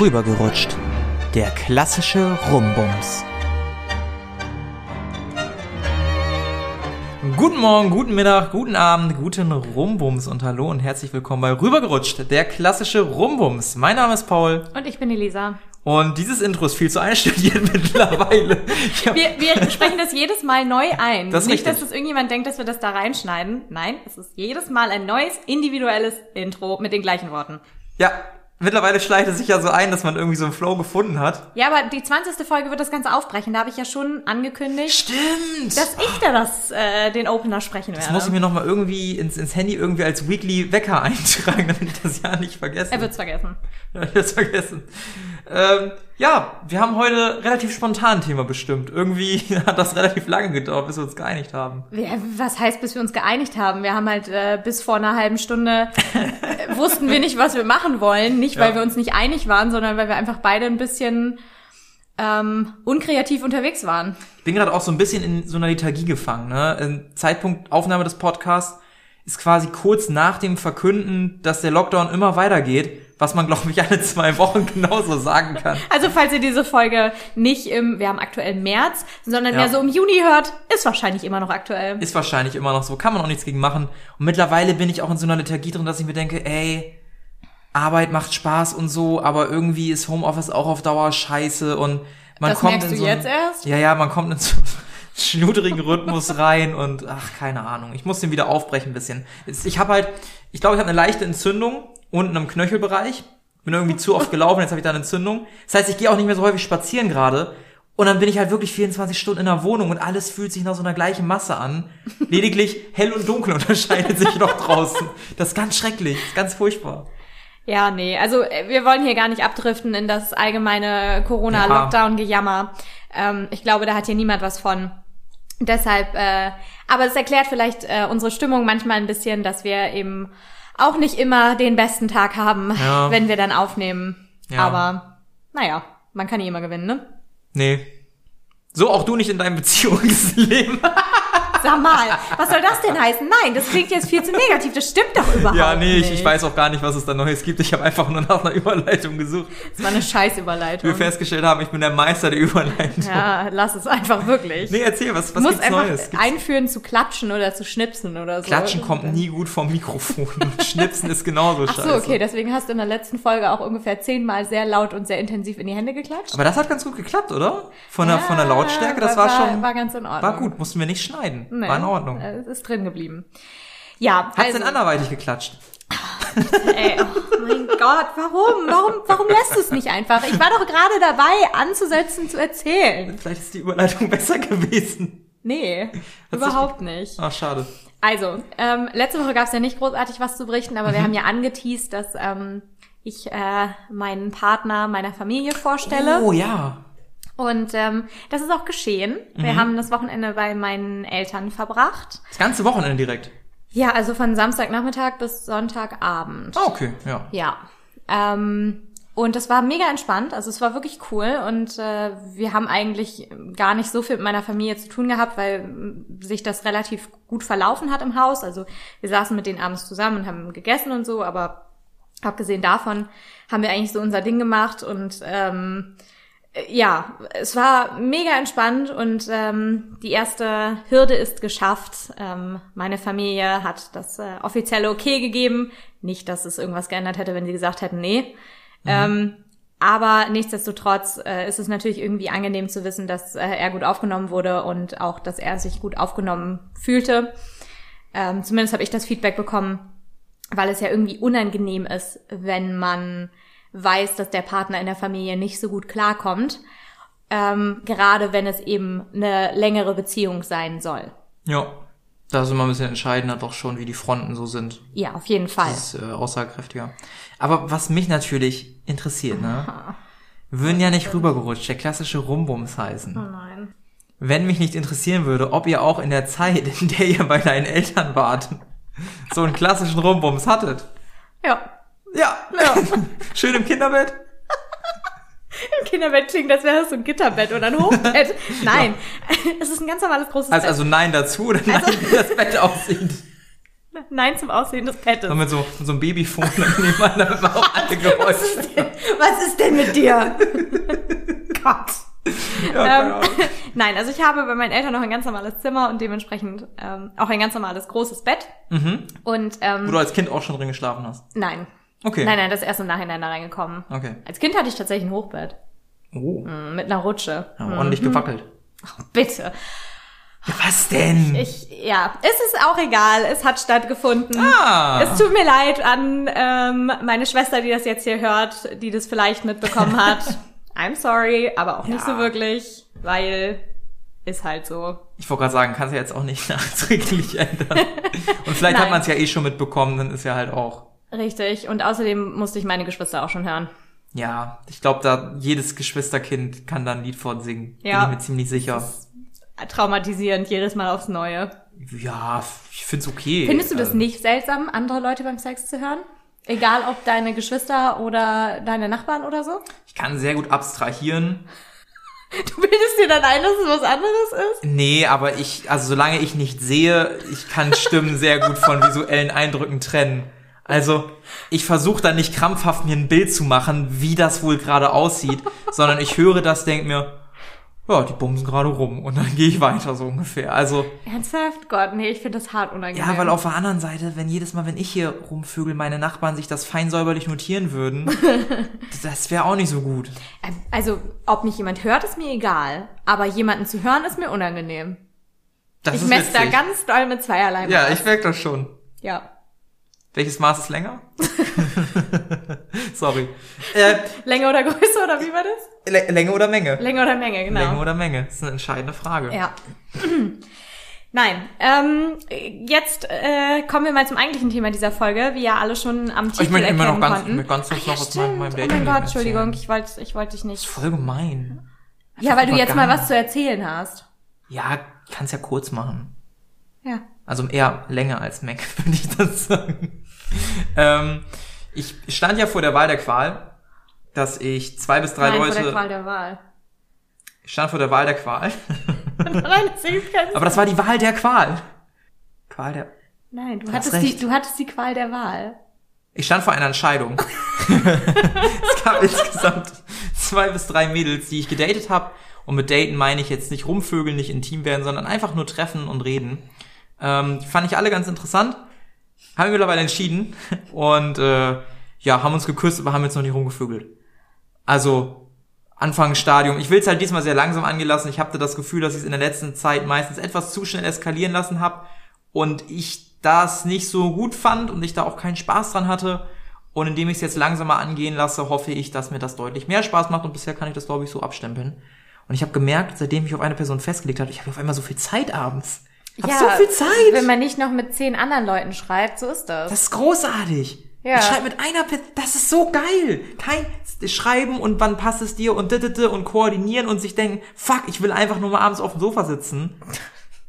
Rübergerutscht. Der klassische Rumbums. Guten Morgen, guten Mittag, guten Abend, guten Rumbums und hallo und herzlich willkommen bei Rübergerutscht, der klassische Rumbums. Mein Name ist Paul. Und ich bin Elisa. Und dieses Intro ist viel zu einstudiert mittlerweile. Wir, wir, sprechen das jedes Mal neu ein. Das ist Nicht, richtig. dass das irgendjemand denkt, dass wir das da reinschneiden. Nein, es ist jedes Mal ein neues, individuelles Intro mit den gleichen Worten. Ja, mittlerweile schleicht es sich ja so ein, dass man irgendwie so einen Flow gefunden hat. Ja, aber die 20. Folge wird das Ganze aufbrechen. Da habe ich ja schon angekündigt, Stimmt! dass ich da das, äh, den Opener sprechen werde. Das muss ich mir nochmal irgendwie ins, ins Handy irgendwie als Weekly Wecker eintragen, damit ich das ja nicht vergesse. er wird's vergessen. Ja, ich hab's vergessen. Ähm, ja, wir haben heute relativ spontan ein Thema bestimmt. Irgendwie hat das relativ lange gedauert, bis wir uns geeinigt haben. Ja, Was heißt, bis wir uns geeinigt haben? Wir haben halt äh, bis vor einer halben Stunde äh, wussten wir nicht, was wir machen wollen. Nicht, weil Ja. wir uns nicht einig waren, sondern weil wir einfach beide ein bisschen ähm, unkreativ unterwegs waren. Ich bin gerade auch so ein bisschen in so einer Lethargie gefangen. Ne? Zeitpunkt Aufnahme des Podcasts ist quasi kurz nach dem Verkünden, dass der Lockdown immer weitergeht, was man, glaube ich, alle zwei Wochen genauso sagen kann. Also falls ihr diese Folge nicht im, wir haben aktuell März, sondern Ja. mehr so im Juni hört, ist wahrscheinlich immer noch aktuell. Ist wahrscheinlich immer noch so, kann man auch nichts gegen machen. Und mittlerweile bin ich auch in so einer Lethargie drin, dass ich mir denke, ey, Arbeit macht Spaß und so, aber irgendwie ist Homeoffice auch auf Dauer scheiße und man Das kommt merkst in du so einen- jetzt erst? Ja, ja, man kommt in so einen schnudrigen Rhythmus rein und ach, keine Ahnung. Ich muss den wieder aufbrechen ein bisschen. Ich habe halt, ich glaube, ich habe eine leichte Entzündung unten im Knöchelbereich. Bin irgendwie zu oft gelaufen, jetzt habe ich da eine Entzündung. Das heißt, ich gehe auch nicht mehr so häufig spazieren gerade. Und dann bin ich halt wirklich 24 Stunden in der Wohnung und alles fühlt sich nach so einer gleichen Masse an. Lediglich hell und dunkel unterscheidet sich noch draußen. Das ist ganz schrecklich, ist ganz furchtbar. Ja, nee, also äh, wir wollen hier gar nicht abdriften in das allgemeine Corona-Lockdown-Gejammer. Ähm, ich glaube, da hat hier niemand was von. Deshalb, äh, aber es erklärt vielleicht äh, unsere Stimmung manchmal ein bisschen, dass wir eben auch nicht immer den besten Tag haben, Ja. wenn wir dann aufnehmen. Ja. Aber naja, man kann nie immer gewinnen, ne? Nee. So auch du nicht in deinem Beziehungsleben. Sag mal, was soll das denn heißen? Nein, das klingt jetzt viel zu negativ. Das stimmt doch überhaupt Ja, nee, nicht. ich, ich weiß auch gar nicht, was es da Neues gibt. Ich habe einfach nur nach einer Überleitung gesucht. Das war eine Wie wir Scheißüberleitung. festgestellt haben, ich bin der Meister der Überleitung. Ja, lass es einfach wirklich. Nee, erzähl, was, was gibt's einfach Neues? Gibt's einführen zu klatschen oder zu schnipsen oder so. Klatschen kommt nie gut vom Mikrofon. Und Schnipsen ist genauso Ach scheiße. so, okay, deswegen hast du in der letzten Folge auch ungefähr zehnmal sehr laut und sehr intensiv in die Hände geklatscht. Aber das hat ganz gut geklappt, oder? Von der, von der Lautstärke, das war, schon, War ganz in Ordnung. war gut, mussten wir nicht schneiden. Nee, War in Ordnung. äh, Es ist drin geblieben. Ja, Hat's also, denn anderweitig geklatscht? ey, oh mein Gott, warum? Warum, warum lässt du es nicht einfach? Ich war doch gerade dabei, anzusetzen, zu erzählen. Vielleicht ist die Überleitung besser gewesen. Nee, überhaupt nicht. Ach, schade. Also, ähm, letzte Woche gab es ja nicht großartig was zu berichten, aber wir haben ja angeteased, dass ähm, ich äh, meinen Partner meiner Familie vorstelle. Oh, ja. Und ähm, das ist auch geschehen. Wir haben das Wochenende bei meinen Eltern verbracht. Das ganze Wochenende direkt. Ja, also von Samstagnachmittag bis Sonntagabend. Ah, okay, ja. Ja. Ähm, und das war mega entspannt. Also es war wirklich cool. Und äh, wir haben eigentlich gar nicht so viel mit meiner Familie zu tun gehabt, weil sich das relativ gut verlaufen hat im Haus. Also wir saßen mit denen abends zusammen und haben gegessen und so, aber abgesehen davon haben wir eigentlich so unser Ding gemacht und ähm, äh, ja, es war mega entspannt und ähm, die erste Hürde ist geschafft. Ähm, meine Familie hat das äh, offizielle Okay gegeben. Nicht, dass es irgendwas geändert hätte, wenn sie gesagt hätten, nee. Ähm, aber nichtsdestotrotz äh, ist es natürlich irgendwie angenehm zu wissen, dass äh, er gut aufgenommen wurde und auch, dass er sich gut aufgenommen fühlte. Ähm, zumindest habe ich das Feedback bekommen, weil es ja irgendwie unangenehm ist, wenn man weiß, dass der Partner in der Familie nicht so gut klarkommt. Ähm, gerade wenn es eben eine längere Beziehung sein soll. Ja. Da ist immer ein bisschen entscheidender doch schon, wie die Fronten so sind. Ja, auf jeden Fall. Das ist äh, aussagekräftiger. Aber was mich natürlich interessiert, ne? Würden ja nicht rübergerutscht, der klassische Rumbums heißen. Oh nein. Wenn mich nicht interessieren würde, ob ihr auch in der Zeit, in der ihr bei deinen Eltern wart, so einen klassischen Rumbums hattet. Ja. Ja, ja. Schön im Kinderbett. Im Kinderbett klingt, als wäre das so ein Gitterbett oder ein Hochbett. Nein, es ist ein ganz normales großes Also, Bett. also nein dazu oder nein, wie das Bett aussieht. Nein zum Aussehen des Bettes. So mit so, mit so einem Babyfon nebeneinander, damit man auch alle Geräusche. Was ist denn mit dir? Gott. Ja, Ähm. Nein, also ich habe bei meinen Eltern noch ein ganz normales Zimmer und dementsprechend ähm, auch ein ganz normales großes Bett. Mhm. Und Wo ähm, du als Kind auch schon drin geschlafen hast. nein. Okay. Nein, nein, das ist erst im Nachhinein da reingekommen. Okay. Als Kind hatte ich tatsächlich ein Hochbett. Oh. Mm, Mit einer Rutsche. Ja, ordentlich gewackelt. Bitte. Ja, was denn? Ich, ja, es ist auch egal. Es hat stattgefunden. ah. Es tut mir leid an ähm, meine Schwester, die das jetzt hier hört, die das vielleicht mitbekommen hat. I'm sorry, aber auch nicht Ja. so wirklich, weil ist halt so. Ich wollte gerade sagen, kannst ja jetzt auch nicht nachträglich ändern. Und vielleicht hat man es ja eh schon mitbekommen, dann ist ja halt auch. Richtig. Und außerdem musste ich meine Geschwister auch schon hören. Ja, ich glaube, da jedes Geschwisterkind kann da ein Lied von singen. Ja. Bin ich mir ziemlich sicher. Traumatisierend, jedes Mal aufs Neue. Ja, ich find's okay. Findest du das Also, nicht seltsam, andere Leute beim Sex zu hören? Egal ob deine Geschwister oder deine Nachbarn oder so? Ich kann sehr gut abstrahieren. Du bildest dir dann ein, dass es was anderes ist? Nee, aber ich, also solange ich nicht sehe, ich kann Stimmen sehr gut von visuellen Eindrücken trennen. Also ich versuche dann nicht krampfhaft mir ein Bild zu machen, wie das wohl gerade aussieht, sondern ich höre das, denk mir, ja, die bumsen gerade rum und dann gehe ich weiter so ungefähr. Also Ernsthaft? Gott, nee, ich finde das hart unangenehm. ja, weil auf der anderen Seite, wenn jedes Mal, wenn ich hier rumvögel, meine Nachbarn sich das fein säuberlich notieren würden, das wäre auch nicht so gut. Also, ob mich jemand hört, ist mir egal. Aber jemanden zu hören, ist mir unangenehm. Das ich messe da ganz doll mit zweierlei. Ja, ich merke das schon. ja. Welches Maß ist länger? Sorry. Äh, Länge oder Größe oder wie war das? Lä- Länge oder Menge? Länge oder Menge, genau. Länge oder Menge? Das ist eine entscheidende Frage. Ja. Nein, ähm, jetzt äh, kommen wir mal zum eigentlichen Thema dieser Folge, wie ja alle schon am Titel Ich möchte immer noch erkennen ganz- konnten. ich möchte ganz kurz Ach ja, noch aus meinem- meinem stimmt. Oh mein Gott, Entschuldigung, ich wollte ich wollte dich nicht. Voll gemein. Ja, weil du jetzt mal was zu erzählen hast. Ja, kannst ja kurz machen. Ja. Also eher länger als Menge, würde ich das sagen. ähm, ich stand ja vor der Wahl der Qual, dass ich zwei bis drei Nein, Leute. vor der Qual der Wahl. Ich stand vor der Wahl der Qual. Nein, das Aber das war die Wahl der Qual. Qual der. Nein, du hast hattest, die, du hattest die Qual der Wahl. Ich stand vor einer Entscheidung. es gab insgesamt zwei bis drei Mädels, die ich gedatet habe. Und mit daten meine ich jetzt nicht rumvögeln, nicht intim werden, sondern einfach nur treffen und reden. Ähm, fand ich alle ganz interessant. Haben wir mittlerweile entschieden. Und äh, ja, haben uns geküsst, aber haben jetzt noch nicht rumgevögelt. Also Anfangsstadium. Ich will es halt diesmal sehr langsam angelassen. Ich hatte das Gefühl, dass ich es in der letzten Zeit meistens etwas zu schnell eskalieren lassen habe und ich das nicht so gut fand und ich da auch keinen Spaß dran hatte. Und indem ich es jetzt langsamer angehen lasse, hoffe ich, dass mir das deutlich mehr Spaß macht und bisher kann ich das, glaube ich, so abstempeln. Und ich habe gemerkt, seitdem ich auf eine Person festgelegt habe, ich habe auf einmal so viel Zeit abends. Hab so viel Zeit. Wenn man nicht noch mit zehn anderen Leuten schreibt, so ist das. Das ist großartig. Ja. Ich schreibe mit einer Person, das ist so geil. Kein Schreiben und wann passt es dir und dittete und koordinieren und sich denken, fuck, ich will einfach nur mal abends auf dem Sofa sitzen.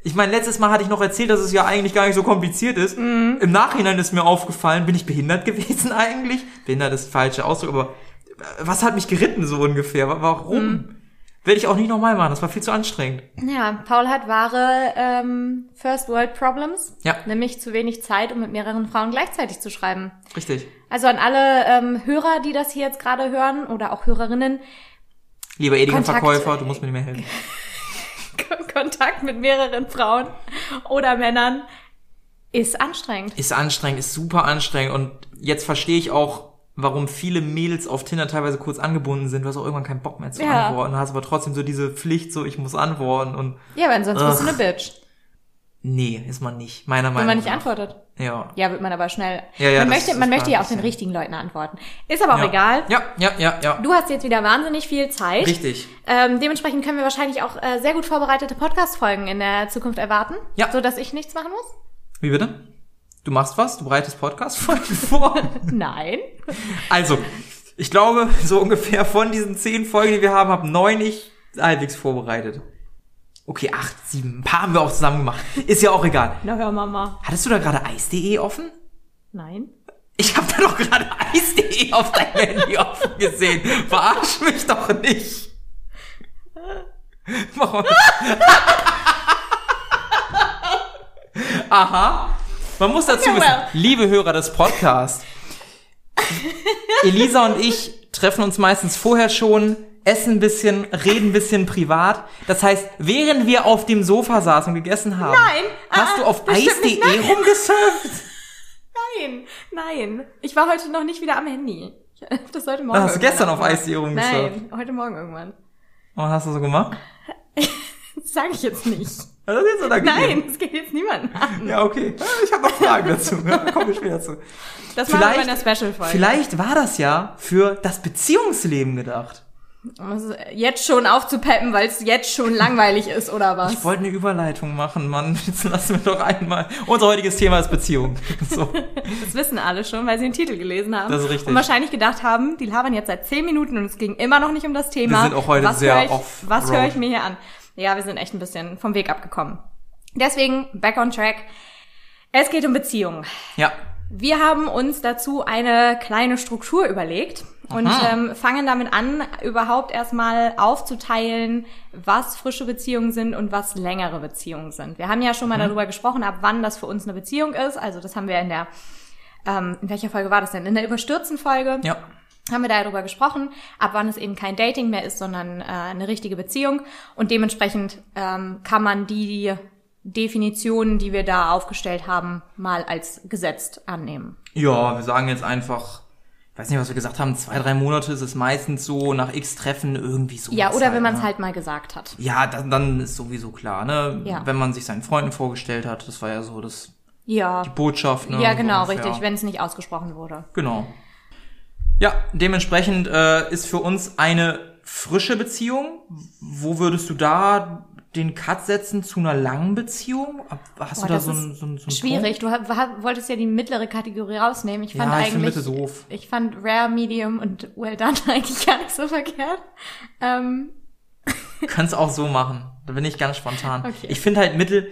Ich meine, letztes Mal hatte ich noch erzählt, dass es ja eigentlich gar nicht so kompliziert ist. Mhm. Im Nachhinein ist mir aufgefallen, bin ich behindert gewesen eigentlich? Behindert ist falscher Ausdruck, aber was hat mich geritten so ungefähr? Wa- Warum? Mhm. Werde ich auch nicht nochmal machen, das war viel zu anstrengend. Ja, Paul hat wahre ähm, First World Problems. Ja. Nämlich zu wenig Zeit, um mit mehreren Frauen gleichzeitig zu schreiben. Richtig. Also an alle ähm, Hörer, die das hier jetzt gerade hören oder auch Hörerinnen, Lieber Kontakt- Edeka-Verkäufer, du musst mir nicht mehr helfen. Kontakt mit mehreren Frauen oder Männern ist anstrengend. Ist anstrengend, ist super anstrengend und jetzt verstehe ich auch, warum viele Mädels auf Tinder teilweise kurz angebunden sind. Du hast auch irgendwann keinen Bock mehr zu Ja. antworten. Hast aber trotzdem so diese Pflicht, so ich muss antworten und Ja, weil sonst bist du eine Bitch, nee, ist man nicht. Meiner wenn Meinung man nicht nach. antwortet. Ja. Ja, wird man aber schnell. Ja, ja, man möchte, man möchte ja auch den richtigen Leuten antworten. Ist aber auch ja. egal. Ja, ja, ja, ja. Du hast jetzt wieder wahnsinnig viel Zeit. Richtig. Ähm, dementsprechend können wir wahrscheinlich auch äh, sehr gut vorbereitete Podcast-Folgen in der Zukunft erwarten. Ja. So dass ich nichts machen muss? Wie bitte? Du machst was? Du bereitest Podcast-Folgen vor? Nein. Also, ich glaube, so ungefähr von diesen zehn Folgen, die wir haben, habe neun ich halbwegs vorbereitet. Okay, acht, sieben. Ein paar haben wir auch zusammen gemacht. Ist ja auch egal. Na hör Mama. Hattest du da gerade Eis.de offen? Nein. Ich habe da doch gerade Eis.de auf deinem Handy offen gesehen. Verarsch mich doch nicht. Warum? Aha. Man muss dazu wissen, liebe Hörer des Podcasts, Elisa und ich treffen uns meistens vorher schon, essen ein bisschen, reden ein bisschen privat. Das heißt, während wir auf dem Sofa saßen und gegessen haben, Nein, hast ah, du auf Eis.de nicht. rumgesurft. Nein, nein. Ich war heute noch nicht wieder am Handy. Das heute Morgen. Ah, hast du gestern auf. Eis.de rumgesurft? Nein, heute Morgen irgendwann. Und was hast du so gemacht? Das sage ich jetzt nicht. Was ist jetzt unangenehm? Nein, das geht jetzt niemanden an. Ja, okay. Ich habe noch Fragen dazu. Kommen wir später zu. Das machen wir in der Special-Folge. vielleicht war das ja für das Beziehungsleben gedacht. Jetzt schon aufzupeppen, weil es jetzt schon langweilig ist, oder was? Ich wollte eine Überleitung machen, Mann. Jetzt lassen wir doch einmal. Unser heutiges Thema ist Beziehung. So. Das wissen alle schon, weil sie den Titel gelesen haben. Das ist richtig. Und wahrscheinlich gedacht haben, die labern jetzt seit zehn Minuten und es ging immer noch nicht um das Thema. Wir sind auch heute was sehr höre ich, off-road. Was höre ich mir hier an? Ja, wir sind echt ein bisschen vom Weg abgekommen. Deswegen, back on track. Es geht um Beziehungen. Ja. Wir haben uns dazu eine kleine Struktur überlegt und ähm, fangen damit an, überhaupt erstmal aufzuteilen, was frische Beziehungen sind und was längere Beziehungen sind. Wir haben ja schon mal Mhm. darüber gesprochen, ab wann das für uns eine Beziehung ist. Also das haben wir in der, ähm, in welcher Folge war das denn? In der überstürzten Folge Ja. Haben wir darüber gesprochen, ab wann es eben kein Dating mehr ist, sondern äh, eine richtige Beziehung. Und dementsprechend ähm, kann man die Definitionen, die wir da aufgestellt haben, mal als gesetzt annehmen. Ja, wir sagen jetzt einfach, ich weiß nicht, was wir gesagt haben, zwei, drei Monate ist es meistens so, nach x Treffen irgendwie so. Ja, oder wenn man es ne? halt mal gesagt hat. Ja, dann, dann ist sowieso klar, ne? Ja. Wenn man sich seinen Freunden vorgestellt hat, das war ja so das, Ja. die Botschaft, ne? Ja, genau, ungefähr. richtig, wenn es nicht ausgesprochen wurde. Genau. Ja, dementsprechend äh, ist für uns eine frische Beziehung. Wo würdest du da den Cut setzen zu einer langen Beziehung? Hast Boah, du da so ein, so ein, so ein Schwierig. Du ha- ha- wolltest ja die mittlere Kategorie rausnehmen. Ich fand Ja, ich finde eigentlich, Mitte doof. ich fand Rare, Medium und Well Done eigentlich gar nicht so verkehrt. Ähm, Du kannst auch so machen. Da bin ich ganz spontan. Okay. Ich finde halt Mittel,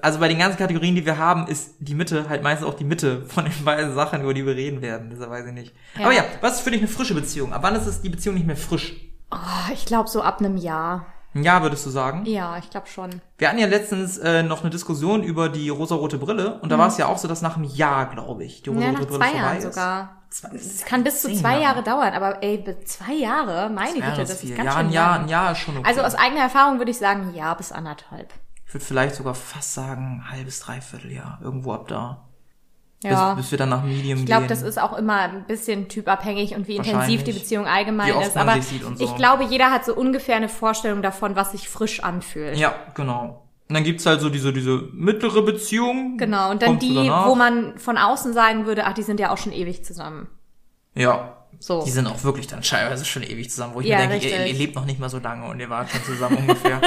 also bei den ganzen Kategorien, die wir haben, ist die Mitte halt meistens auch die Mitte von den beiden Sachen, über die wir reden werden. Deshalb weiß ich nicht. Ja. Aber ja, was ist für dich eine frische Beziehung? Ab wann ist es die Beziehung nicht mehr frisch? oh, ich glaube so ab einem Jahr. Ein Jahr würdest du sagen? Ja, ich glaube schon. Wir hatten ja letztens äh, noch eine Diskussion über die rosarote Brille und da war es ja auch so, dass nach einem Jahr, glaube ich, die Mhm. Ja, rosarote nach Brille zwei vorbei Jahren ist. sogar. Zwei- Es kann bis zu zwei Jahre. Jahre dauern, aber ey, zwei Jahre, meine Ja, Güte, das viel. ist ganz ja, schön ein Jahr, lang. ein Jahr ist schon okay. Also aus eigener Erfahrung würde ich sagen, ja, bis anderthalb. ich würde vielleicht sogar fast sagen, halbes, dreiviertel Jahr, irgendwo ab da. Ja. Bis, bis wir dann nach Medium Ich glaube, gehen. das ist auch immer ein bisschen typabhängig und wie intensiv die Beziehung allgemein Wie oft ist. man Aber sich sieht und so. ich glaube, jeder hat so ungefähr eine Vorstellung davon, was sich frisch anfühlt. Ja, genau. Und dann gibt's halt so diese, diese mittlere Beziehung. Genau, und dann Kommt so die, wo man von außen sagen würde, ach, die sind ja auch schon ewig zusammen. Ja. So. Die sind auch wirklich dann teilweise schon ewig zusammen, wo ich Ja, mir denke, ihr, ihr lebt noch nicht mal so lange und ihr wart schon zusammen ungefähr.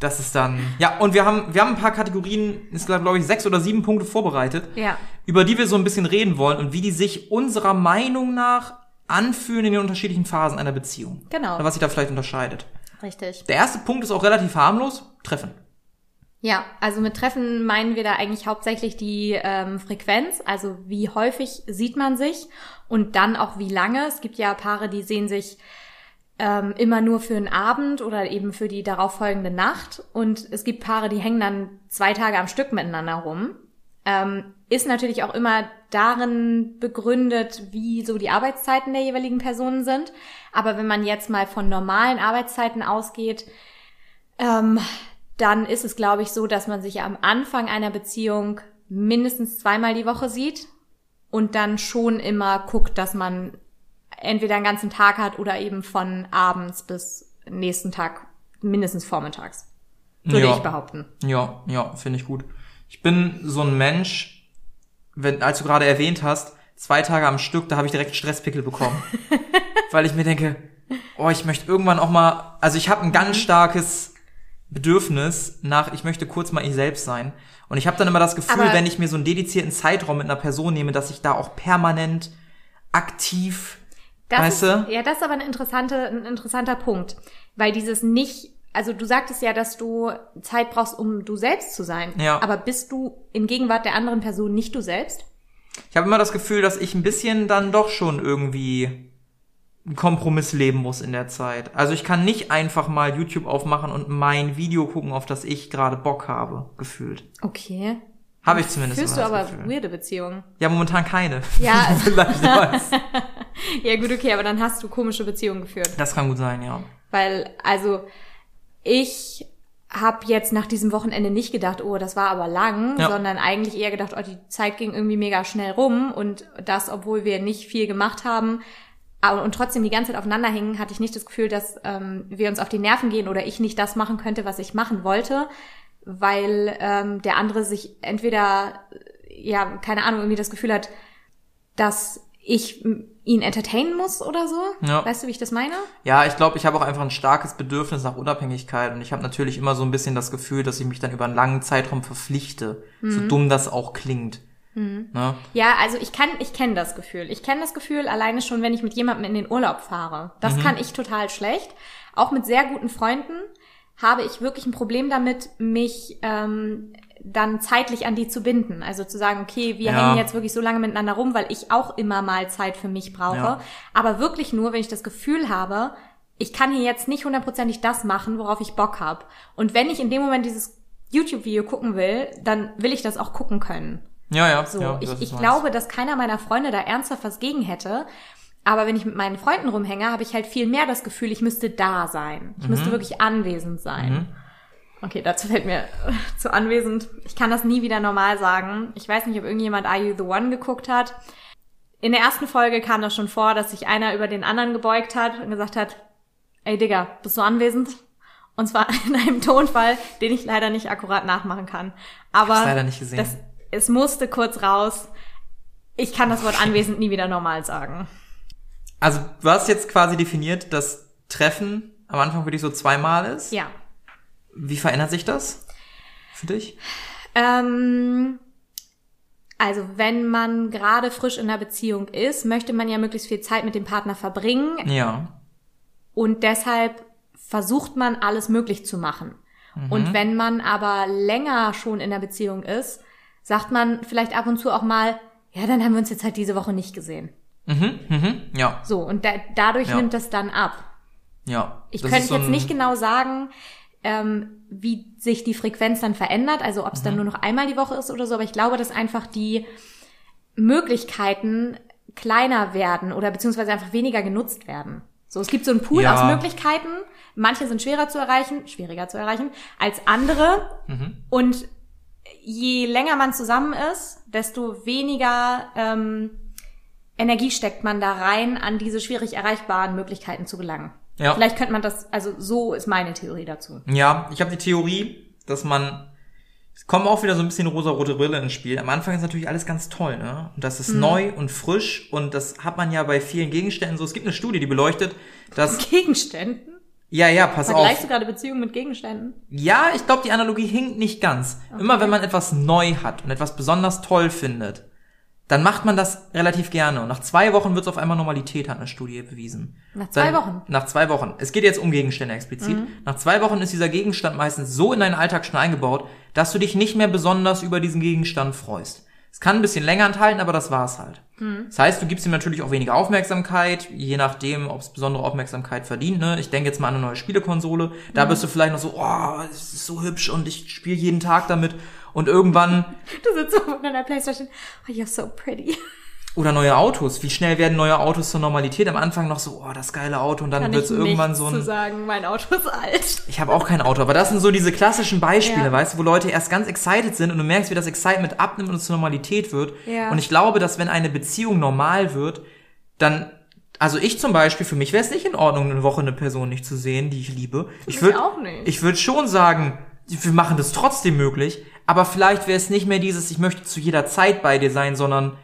Das ist dann. Ja, und wir haben, wir haben ein paar Kategorien, ist glaube ich sechs oder sieben Punkte vorbereitet, Ja. über die wir so ein bisschen reden wollen und wie die sich unserer Meinung nach anfühlen in den unterschiedlichen Phasen einer Beziehung. Genau. Oder was sich da vielleicht unterscheidet. Richtig. Der erste Punkt ist auch relativ harmlos. Treffen. Ja, also mit Treffen meinen wir da eigentlich hauptsächlich die ähm, Frequenz, also wie häufig sieht man sich und dann auch wie lange. Es gibt ja Paare, die sehen sich ähm, immer nur für einen Abend oder eben für die darauffolgende Nacht und es gibt Paare, die hängen dann zwei Tage am Stück miteinander rum. Ähm, ist natürlich auch immer darin begründet, wie so die Arbeitszeiten der jeweiligen Personen sind. Aber wenn man jetzt mal von normalen Arbeitszeiten ausgeht, ähm, dann ist es, glaube ich, so, dass man sich am Anfang einer Beziehung mindestens zweimal die Woche sieht und dann schon immer guckt, dass man entweder einen ganzen Tag hat oder eben von abends bis nächsten Tag mindestens vormittags. Würde Ja. ich behaupten. Ja, ja, finde ich gut. Ich bin so ein Mensch, wenn, als du gerade erwähnt hast, zwei Tage am Stück, da habe ich direkt Stresspickel bekommen. weil ich mir denke, oh, ich möchte irgendwann auch mal, also ich habe ein ganz starkes Bedürfnis nach, ich möchte kurz mal ich selbst sein. Und ich habe dann immer das Gefühl, Aber- wenn ich mir so einen dedizierten Zeitraum mit einer Person nehme, dass ich da auch permanent aktiv, Das weißt ist, du? Ja, das ist aber ein, interessante, ein interessanter Punkt. Weil dieses nicht, also du sagtest ja, dass du Zeit brauchst, um du selbst zu sein. Ja. Aber bist du in Gegenwart der anderen Person nicht du selbst? Ich habe immer das Gefühl, dass ich ein bisschen dann doch schon irgendwie einen Kompromiss leben muss in der Zeit. Also ich kann nicht einfach mal YouTube aufmachen und mein Video gucken, auf das ich gerade Bock habe, gefühlt. Okay. Habe ich zumindest Führst du aber Gefühl. weirde Beziehungen. Ja, momentan keine. Ja. Vielleicht was. Ja, gut, okay, aber dann hast du komische Beziehungen geführt. Das kann gut sein, ja. Weil, also, ich habe jetzt nach diesem Wochenende nicht gedacht, oh, das war aber lang, Ja. sondern eigentlich eher gedacht, oh, die Zeit ging irgendwie mega schnell rum und das, obwohl wir nicht viel gemacht haben aber, und trotzdem die ganze Zeit aufeinander hingen, hatte ich nicht das Gefühl, dass ähm, wir uns auf die Nerven gehen oder ich nicht das machen könnte, was ich machen wollte, weil ähm, der andere sich entweder, äh, ja, keine Ahnung, irgendwie das Gefühl hat, dass ich ihn entertainen muss oder so. Ja. Weißt du, wie ich das meine? Ja, ich glaube, ich habe auch einfach ein starkes Bedürfnis nach Unabhängigkeit und ich habe natürlich immer so ein bisschen das Gefühl, dass ich mich dann über einen langen Zeitraum verpflichte. So dumm das auch klingt. Ne? Ja, also ich kann, ich kenne das Gefühl. Ich kenne das Gefühl alleine schon, wenn ich mit jemandem in den Urlaub fahre. Das kann ich total schlecht. Auch mit sehr guten Freunden habe ich wirklich ein Problem damit, mich ähm, dann zeitlich an die zu binden. Also zu sagen, okay, wir Ja. hängen jetzt wirklich so lange miteinander rum, weil ich auch immer mal Zeit für mich brauche. Ja. Aber wirklich nur, wenn ich das Gefühl habe, ich kann hier jetzt nicht hundertprozentig das machen, worauf ich Bock habe. Und wenn ich in dem Moment dieses YouTube-Video gucken will, dann will ich das auch gucken können. Ja, ja. So, ja, ich, ich glaube, dass keiner meiner Freunde da ernsthaft was gegen hätte. Aber wenn ich mit meinen Freunden rumhänge, habe ich halt viel mehr das Gefühl, ich müsste da sein. Ich Mhm. müsste wirklich anwesend sein. Okay, dazu fällt mir zu anwesend. Ich kann das nie wieder normal sagen. Ich weiß nicht, ob irgendjemand Are You the One geguckt hat. In der ersten Folge kam das schon vor, dass sich einer über den anderen gebeugt hat und gesagt hat, ey Digga, bist du anwesend? Und zwar in einem Tonfall, den ich leider nicht akkurat nachmachen kann. Aber hab's leider nicht gesehen. Das, es musste kurz raus. Ich kann das Wort anwesend nie wieder normal sagen. Also, du hast jetzt quasi definiert, dass Treffen am Anfang für dich so zweimal ist. Ja. Wie verändert sich das für dich? Ähm, also wenn man gerade frisch in einer Beziehung ist, möchte man ja möglichst viel Zeit mit dem Partner verbringen Ja. und deshalb versucht man alles möglich zu machen. Und wenn man aber länger schon in der Beziehung ist, sagt man vielleicht ab und zu auch mal, ja, dann haben wir uns jetzt halt diese Woche nicht gesehen. Mhm, mhm, ja, So, und da, dadurch Ja. nimmt das dann ab. ja. Ich könnte so jetzt nicht genau sagen, ähm, wie sich die Frequenz dann verändert, also ob es Mhm. dann nur noch einmal die Woche ist oder so, aber ich glaube, dass einfach die Möglichkeiten kleiner werden oder beziehungsweise einfach weniger genutzt werden. So, es gibt so einen Pool Ja. aus Möglichkeiten. Manche sind schwerer zu erreichen, schwieriger zu erreichen als andere. Mhm. Und je länger man zusammen ist, desto weniger ähm, Energie steckt man da rein, an diese schwierig erreichbaren Möglichkeiten zu gelangen. Ja. Vielleicht könnte man das, also so ist meine Theorie dazu. Ja, ich habe die Theorie, dass man es kommen auch wieder so ein bisschen rosa-rote Brille ins Spiel. Am Anfang ist natürlich alles ganz toll, ne? Und das ist Mhm. neu und frisch und das hat man ja bei vielen Gegenständen so. Es gibt eine Studie, die beleuchtet, dass Gegenständen? Ja, ja, pass Vergleichst auf. du gerade Beziehungen mit Gegenständen? Ja, ich glaube, die Analogie hinkt nicht ganz. Immer wenn man etwas neu hat und etwas besonders toll findet, dann macht man das relativ gerne. Und nach zwei Wochen wird es auf einmal Normalität, hat eine Studie bewiesen. Nach zwei Dann- Wochen? Mhm. Nach zwei Wochen. Es geht jetzt um Gegenstände explizit. Nach zwei Wochen ist dieser Gegenstand meistens so in deinen Alltag schon eingebaut, dass du dich nicht mehr besonders über diesen Gegenstand freust. Es kann ein bisschen länger enthalten, aber das war's halt. Mhm. Das heißt, du gibst ihm natürlich auch weniger Aufmerksamkeit, je nachdem, ob es besondere Aufmerksamkeit verdient. Ne? Ich denke jetzt mal an eine neue Spielekonsole. Da Mhm. bist du vielleicht noch so, oh, es ist so hübsch und ich spiele jeden Tag damit. Und irgendwann, Du sitzt so von deiner Playstation. Oh, you're so pretty. Oder neue Autos. Wie schnell werden neue Autos zur Normalität? Am Anfang noch so, oh, das geile Auto. Und dann wird ich es irgendwann so zu ein... sagen, mein Auto ist alt. Ich habe auch kein Auto, aber das sind so diese klassischen Beispiele, Ja. weißt du, wo Leute erst ganz excited sind und du merkst, wie das Excitement abnimmt und es zur Normalität wird. Ja. Und ich glaube, dass wenn eine Beziehung normal wird, dann, also ich zum Beispiel, für mich wäre es nicht in Ordnung, eine Woche eine Person nicht zu sehen, die ich liebe. ich mich würde auch nicht. Ich würde schon sagen, wir machen das trotzdem möglich, aber vielleicht wäre es nicht mehr dieses, ich möchte zu jeder Zeit bei dir sein, sondern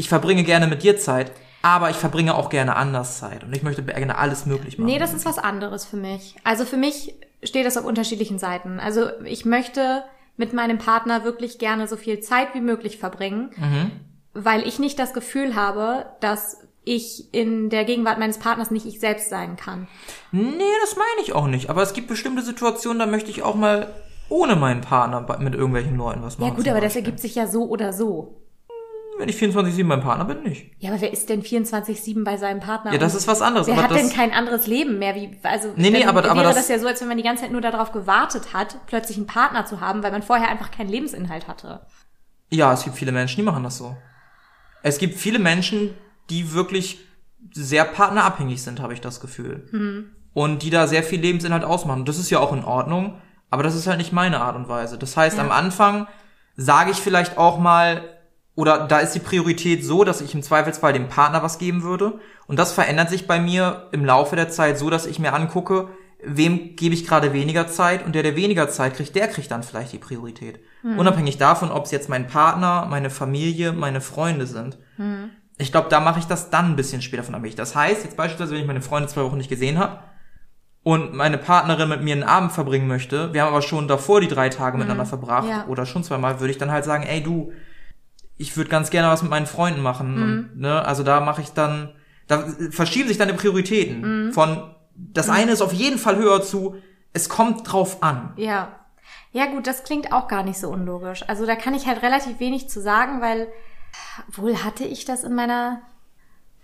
ich verbringe gerne mit dir Zeit, aber ich verbringe auch gerne anders Zeit und ich möchte gerne alles möglich machen. Nee, das ist was anderes für mich. Also für mich steht das auf unterschiedlichen Seiten. Also ich möchte mit meinem Partner wirklich gerne so viel Zeit wie möglich verbringen, Mhm. weil ich nicht das Gefühl habe, dass ich in der Gegenwart meines Partners nicht ich selbst sein kann. Nee, das meine ich auch nicht. Aber es gibt bestimmte Situationen, da möchte ich auch mal ohne meinen Partner mit irgendwelchen Leuten was machen. Ja gut, aber das ergibt sich ja so oder so. Wenn ich 24-7 beim Partner bin, nicht. Ja, aber wer ist denn 24-7 bei seinem Partner? Ja, das ist was anderes. Wer aber hat denn kein anderes Leben mehr? Wie, also Nee, nee, aber- aber wäre das- das ja so, als wenn man die ganze Zeit nur darauf gewartet hat, plötzlich einen Partner zu haben, weil man vorher einfach keinen Lebensinhalt hatte. Ja, es gibt viele Menschen, die machen das so. Es gibt viele Menschen, die wirklich sehr partnerabhängig sind, habe ich das Gefühl. Mhm. Und die da sehr viel Lebensinhalt ausmachen. Das ist ja auch in Ordnung, aber das ist halt nicht meine Art und Weise. Das heißt, Ja. am Anfang sage ich vielleicht auch mal, oder da ist die Priorität so, dass ich im Zweifelsfall dem Partner was geben würde. Und das verändert sich bei mir im Laufe der Zeit so, dass ich mir angucke, wem gebe ich gerade weniger Zeit und der, der weniger Zeit kriegt, der kriegt dann vielleicht die Priorität. Unabhängig davon, ob es jetzt mein Partner, meine Familie, meine Freunde sind. Ich glaube, da mache ich das dann ein bisschen später von abhängig. Das heißt, jetzt beispielsweise, wenn ich meine Freunde zwei Wochen nicht gesehen habe und meine Partnerin mit mir einen Abend verbringen möchte, wir haben aber schon davor die drei Tage miteinander verbracht Ja. oder schon zweimal, würde ich dann halt sagen, ey du, ich würde ganz gerne was mit meinen Freunden machen. Mhm. Und, ne, also da mache ich dann, da verschieben sich dann die Prioritäten Mhm. von das eine ist auf jeden Fall höher zu, es kommt drauf an. Ja. Ja, gut, das klingt auch gar nicht so unlogisch. Also da kann ich halt relativ wenig zu sagen, weil wohl hatte ich das in meiner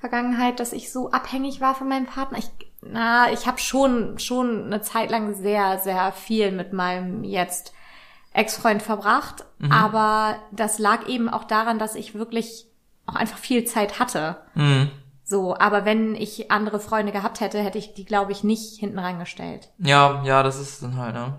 Vergangenheit, dass ich so abhängig war von meinem Partner. Ich, na, ich habe schon schon eine Zeit lang sehr sehr viel mit meinem jetzt Ex-Freund verbracht, aber das lag eben auch daran, dass ich wirklich auch einfach viel Zeit hatte. Mhm. So, aber wenn ich andere Freunde gehabt hätte, hätte ich die, glaube ich, nicht hinten rangestellt. Ja, ja, das ist dann halt, ne?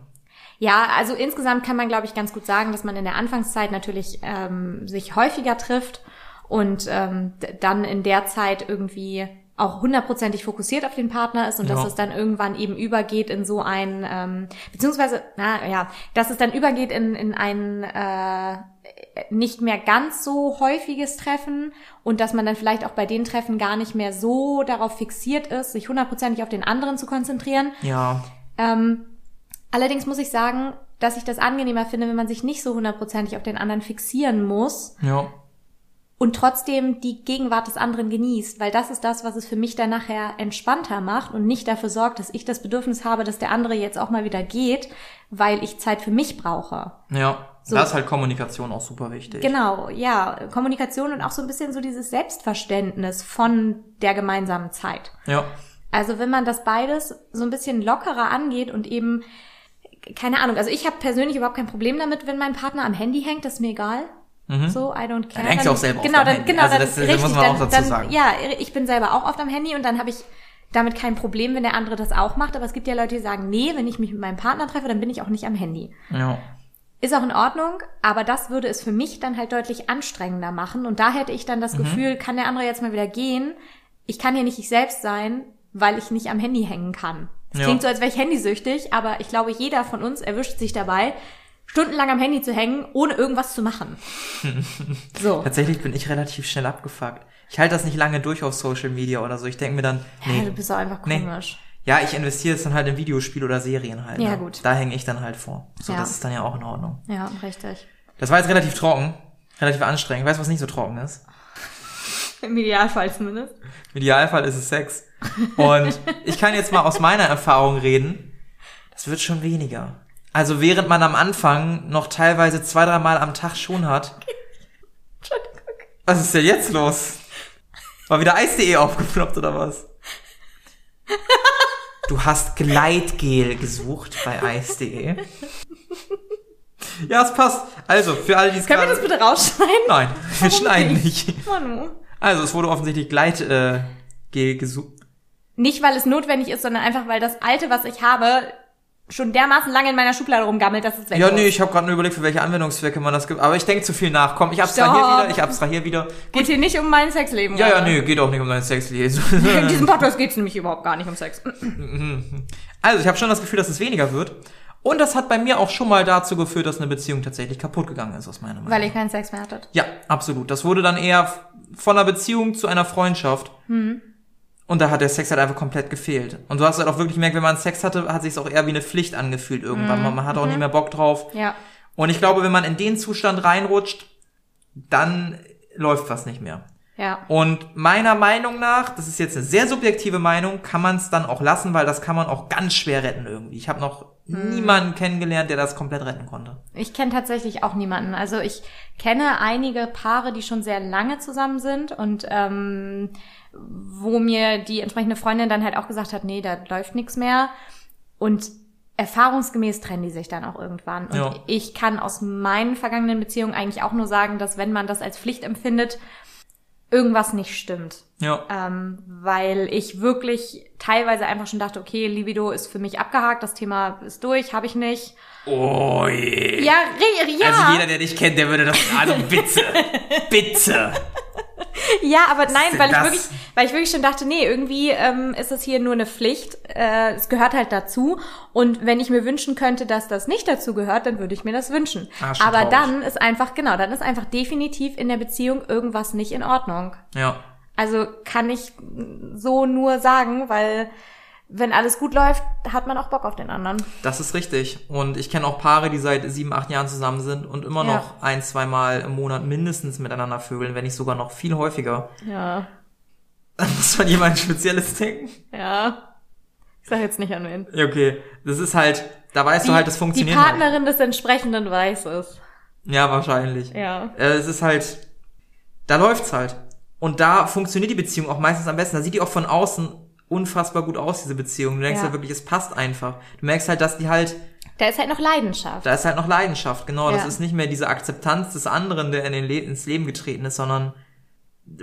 Ja, also insgesamt kann man, glaube ich, ganz gut sagen, dass man in der Anfangszeit natürlich ähm, sich häufiger trifft und ähm, dann in der Zeit irgendwie auch hundertprozentig fokussiert auf den Partner ist und dass Ja. es dann irgendwann eben übergeht in so ein, ähm, beziehungsweise, na ja, dass es dann übergeht in, in ein äh, nicht mehr ganz so häufiges Treffen und dass man dann vielleicht auch bei den Treffen gar nicht mehr so darauf fixiert ist, sich hundertprozentig auf den anderen zu konzentrieren. Ja, Ähm, allerdings muss ich sagen, dass ich das angenehmer finde, wenn man sich nicht so hundertprozentig auf den anderen fixieren muss ja. Und trotzdem die Gegenwart des anderen genießt, weil das ist das, was es für mich dann nachher entspannter macht und nicht dafür sorgt, dass ich das Bedürfnis habe, dass der andere jetzt auch mal wieder geht, weil ich Zeit für mich brauche. Ja. So. Da ist halt Kommunikation auch super wichtig. Genau, ja, Kommunikation und auch so ein bisschen so dieses Selbstverständnis von der gemeinsamen Zeit. Ja. Also wenn man das beides so ein bisschen lockerer angeht und eben, keine Ahnung, also ich habe persönlich überhaupt kein Problem damit, wenn mein Partner am Handy hängt, das ist mir egal. So, I don't care. Mhm. hängt ja Dann- auch selber oft genau, am dann, Handy. Genau, Also dann, das- das richtig, muss man auch dann, dazu dann, sagen. Ja, ich bin selber auch oft am Handy und dann habe ich damit kein Problem, wenn der andere das auch macht. Aber es gibt ja Leute, die sagen, nee, wenn ich mich mit meinem Partner treffe, dann bin ich auch nicht am Handy. Ja. Ist auch in Ordnung, aber das würde es für mich dann halt deutlich anstrengender machen. Und da hätte ich dann Mhm. das Gefühl, kann der andere jetzt mal wieder gehen? Ich kann hier nicht ich selbst sein, weil ich nicht am Handy hängen kann. Das Ja. klingt so, als wäre ich handysüchtig, aber ich glaube, jeder von uns erwischt sich dabei, stundenlang am Handy zu hängen, ohne irgendwas zu machen. So. Tatsächlich bin ich relativ schnell abgefuckt. Ich halte das nicht lange durch auf Social Media oder so. Ich denke mir dann, Ja, du nee. bist auch einfach Nee. komisch. Ja, ich investiere es dann halt in Videospiele oder Serien halt. Ja, ne? gut. Da hänge ich dann halt vor. So, Ja. das ist dann ja auch in Ordnung. Ja, richtig. Das war jetzt relativ trocken. Relativ anstrengend. Weißt du, was nicht so trocken ist? Im Idealfall zumindest. Im Idealfall ist es Sex. Und ich kann jetzt mal aus meiner Erfahrung reden. Das wird schon weniger. Also während man am Anfang noch teilweise zwei, drei Mal am Tag schon hat. Was ist denn jetzt los? War wieder Eis.de aufgeploppt oder was? Du hast Gleitgel gesucht bei Eis.de. Ja, es passt. Also, für alle, die es Können wir das bitte rausschneiden? Nein, wir Warum schneiden nicht? nicht. Manu. Also, es wurde offensichtlich Gleitgel äh, gesucht. Nicht, weil es notwendig ist, sondern einfach, weil das Alte, was ich habe, schon dermaßen lange in meiner Schublade rumgammelt, dass es weg Ja, muss. nee, ich habe gerade nur überlegt, für welche Anwendungszwecke man das gibt. Aber ich denke zu viel nach. Komm, ich abstrahiere wieder, ich abstrahiere wieder. Geht hier nicht um mein Sexleben. Ja, ja, gerade. nee, geht auch nicht um dein Sexleben. In diesem Podcast geht es nämlich überhaupt gar nicht um Sex. Also, ich habe schon das Gefühl, dass es weniger wird. Und das hat bei mir auch schon mal dazu geführt, dass eine Beziehung tatsächlich kaputt gegangen ist, aus meiner Meinung. Weil ihr keinen Sex mehr hattet. Ja, absolut. Das wurde dann eher von einer Beziehung zu einer Freundschaft. Mhm. Und da hat der Sex halt einfach komplett gefehlt. Und du hast halt auch wirklich gemerkt, wenn man Sex hatte, hat sich auch eher wie eine Pflicht angefühlt irgendwann. Man, man hat auch nicht mehr Bock drauf. Ja. Und ich glaube, wenn man in den Zustand reinrutscht, dann läuft was nicht mehr. Ja. Und meiner Meinung nach, das ist jetzt eine sehr subjektive Meinung, kann man es dann auch lassen, weil das kann man auch ganz schwer retten irgendwie. Ich habe noch niemanden kennengelernt, der das komplett retten konnte. Ich kenne tatsächlich auch niemanden. Also ich kenne einige Paare, die schon sehr lange zusammen sind und ähm, wo mir die entsprechende Freundin dann halt auch gesagt hat, nee, da läuft nichts mehr. Und erfahrungsgemäß trennen die sich dann auch irgendwann. Und Ja. ich kann aus meinen vergangenen Beziehungen eigentlich auch nur sagen, dass wenn man das als Pflicht empfindet, irgendwas nicht stimmt. Ja. Ähm, weil ich wirklich teilweise einfach schon dachte, okay, Libido ist für mich abgehakt, das Thema ist durch, habe ich nicht. Oh je. Ja, re, ja. Also jeder, der dich kennt, der würde das. Also bitte. bitte. Ja, aber nein, weil ich wirklich, weil ich wirklich schon dachte, nee, irgendwie ähm, ist es hier nur eine Pflicht. Äh, es gehört halt dazu. Und wenn ich mir wünschen könnte, dass das nicht dazu gehört, dann würde ich mir das wünschen. Ah, aber traurig. dann ist einfach genau, dann ist einfach definitiv in der Beziehung irgendwas nicht in Ordnung. Ja. Also kann ich so nur sagen, weil wenn alles gut läuft, hat man auch Bock auf den anderen. Das ist richtig. Und ich kenne auch Paare, die seit sieben, acht Jahren zusammen sind und immer Ja. noch ein, zweimal im Monat mindestens miteinander vögeln, wenn nicht sogar noch viel häufiger. Ja, Dann muss man jemand Spezielles denken. ja. Ich sag jetzt nicht an wen. Okay. Das ist halt, da weißt Die, du halt, das die funktioniert halt. Partnerin des Entsprechenden weiß es. Ja, wahrscheinlich. Ja. Äh, es ist halt, da läuft's halt. Und da funktioniert die Beziehung auch meistens am besten. Da sieht die auch von außen unfassbar gut aus, diese Beziehung. Du denkst Ja. halt wirklich, es passt einfach. Du merkst halt, dass die halt, Da ist halt noch Leidenschaft. da ist halt noch Leidenschaft, genau. Das Ja. ist nicht mehr diese Akzeptanz des anderen, der in den Le ins Leben getreten ist, sondern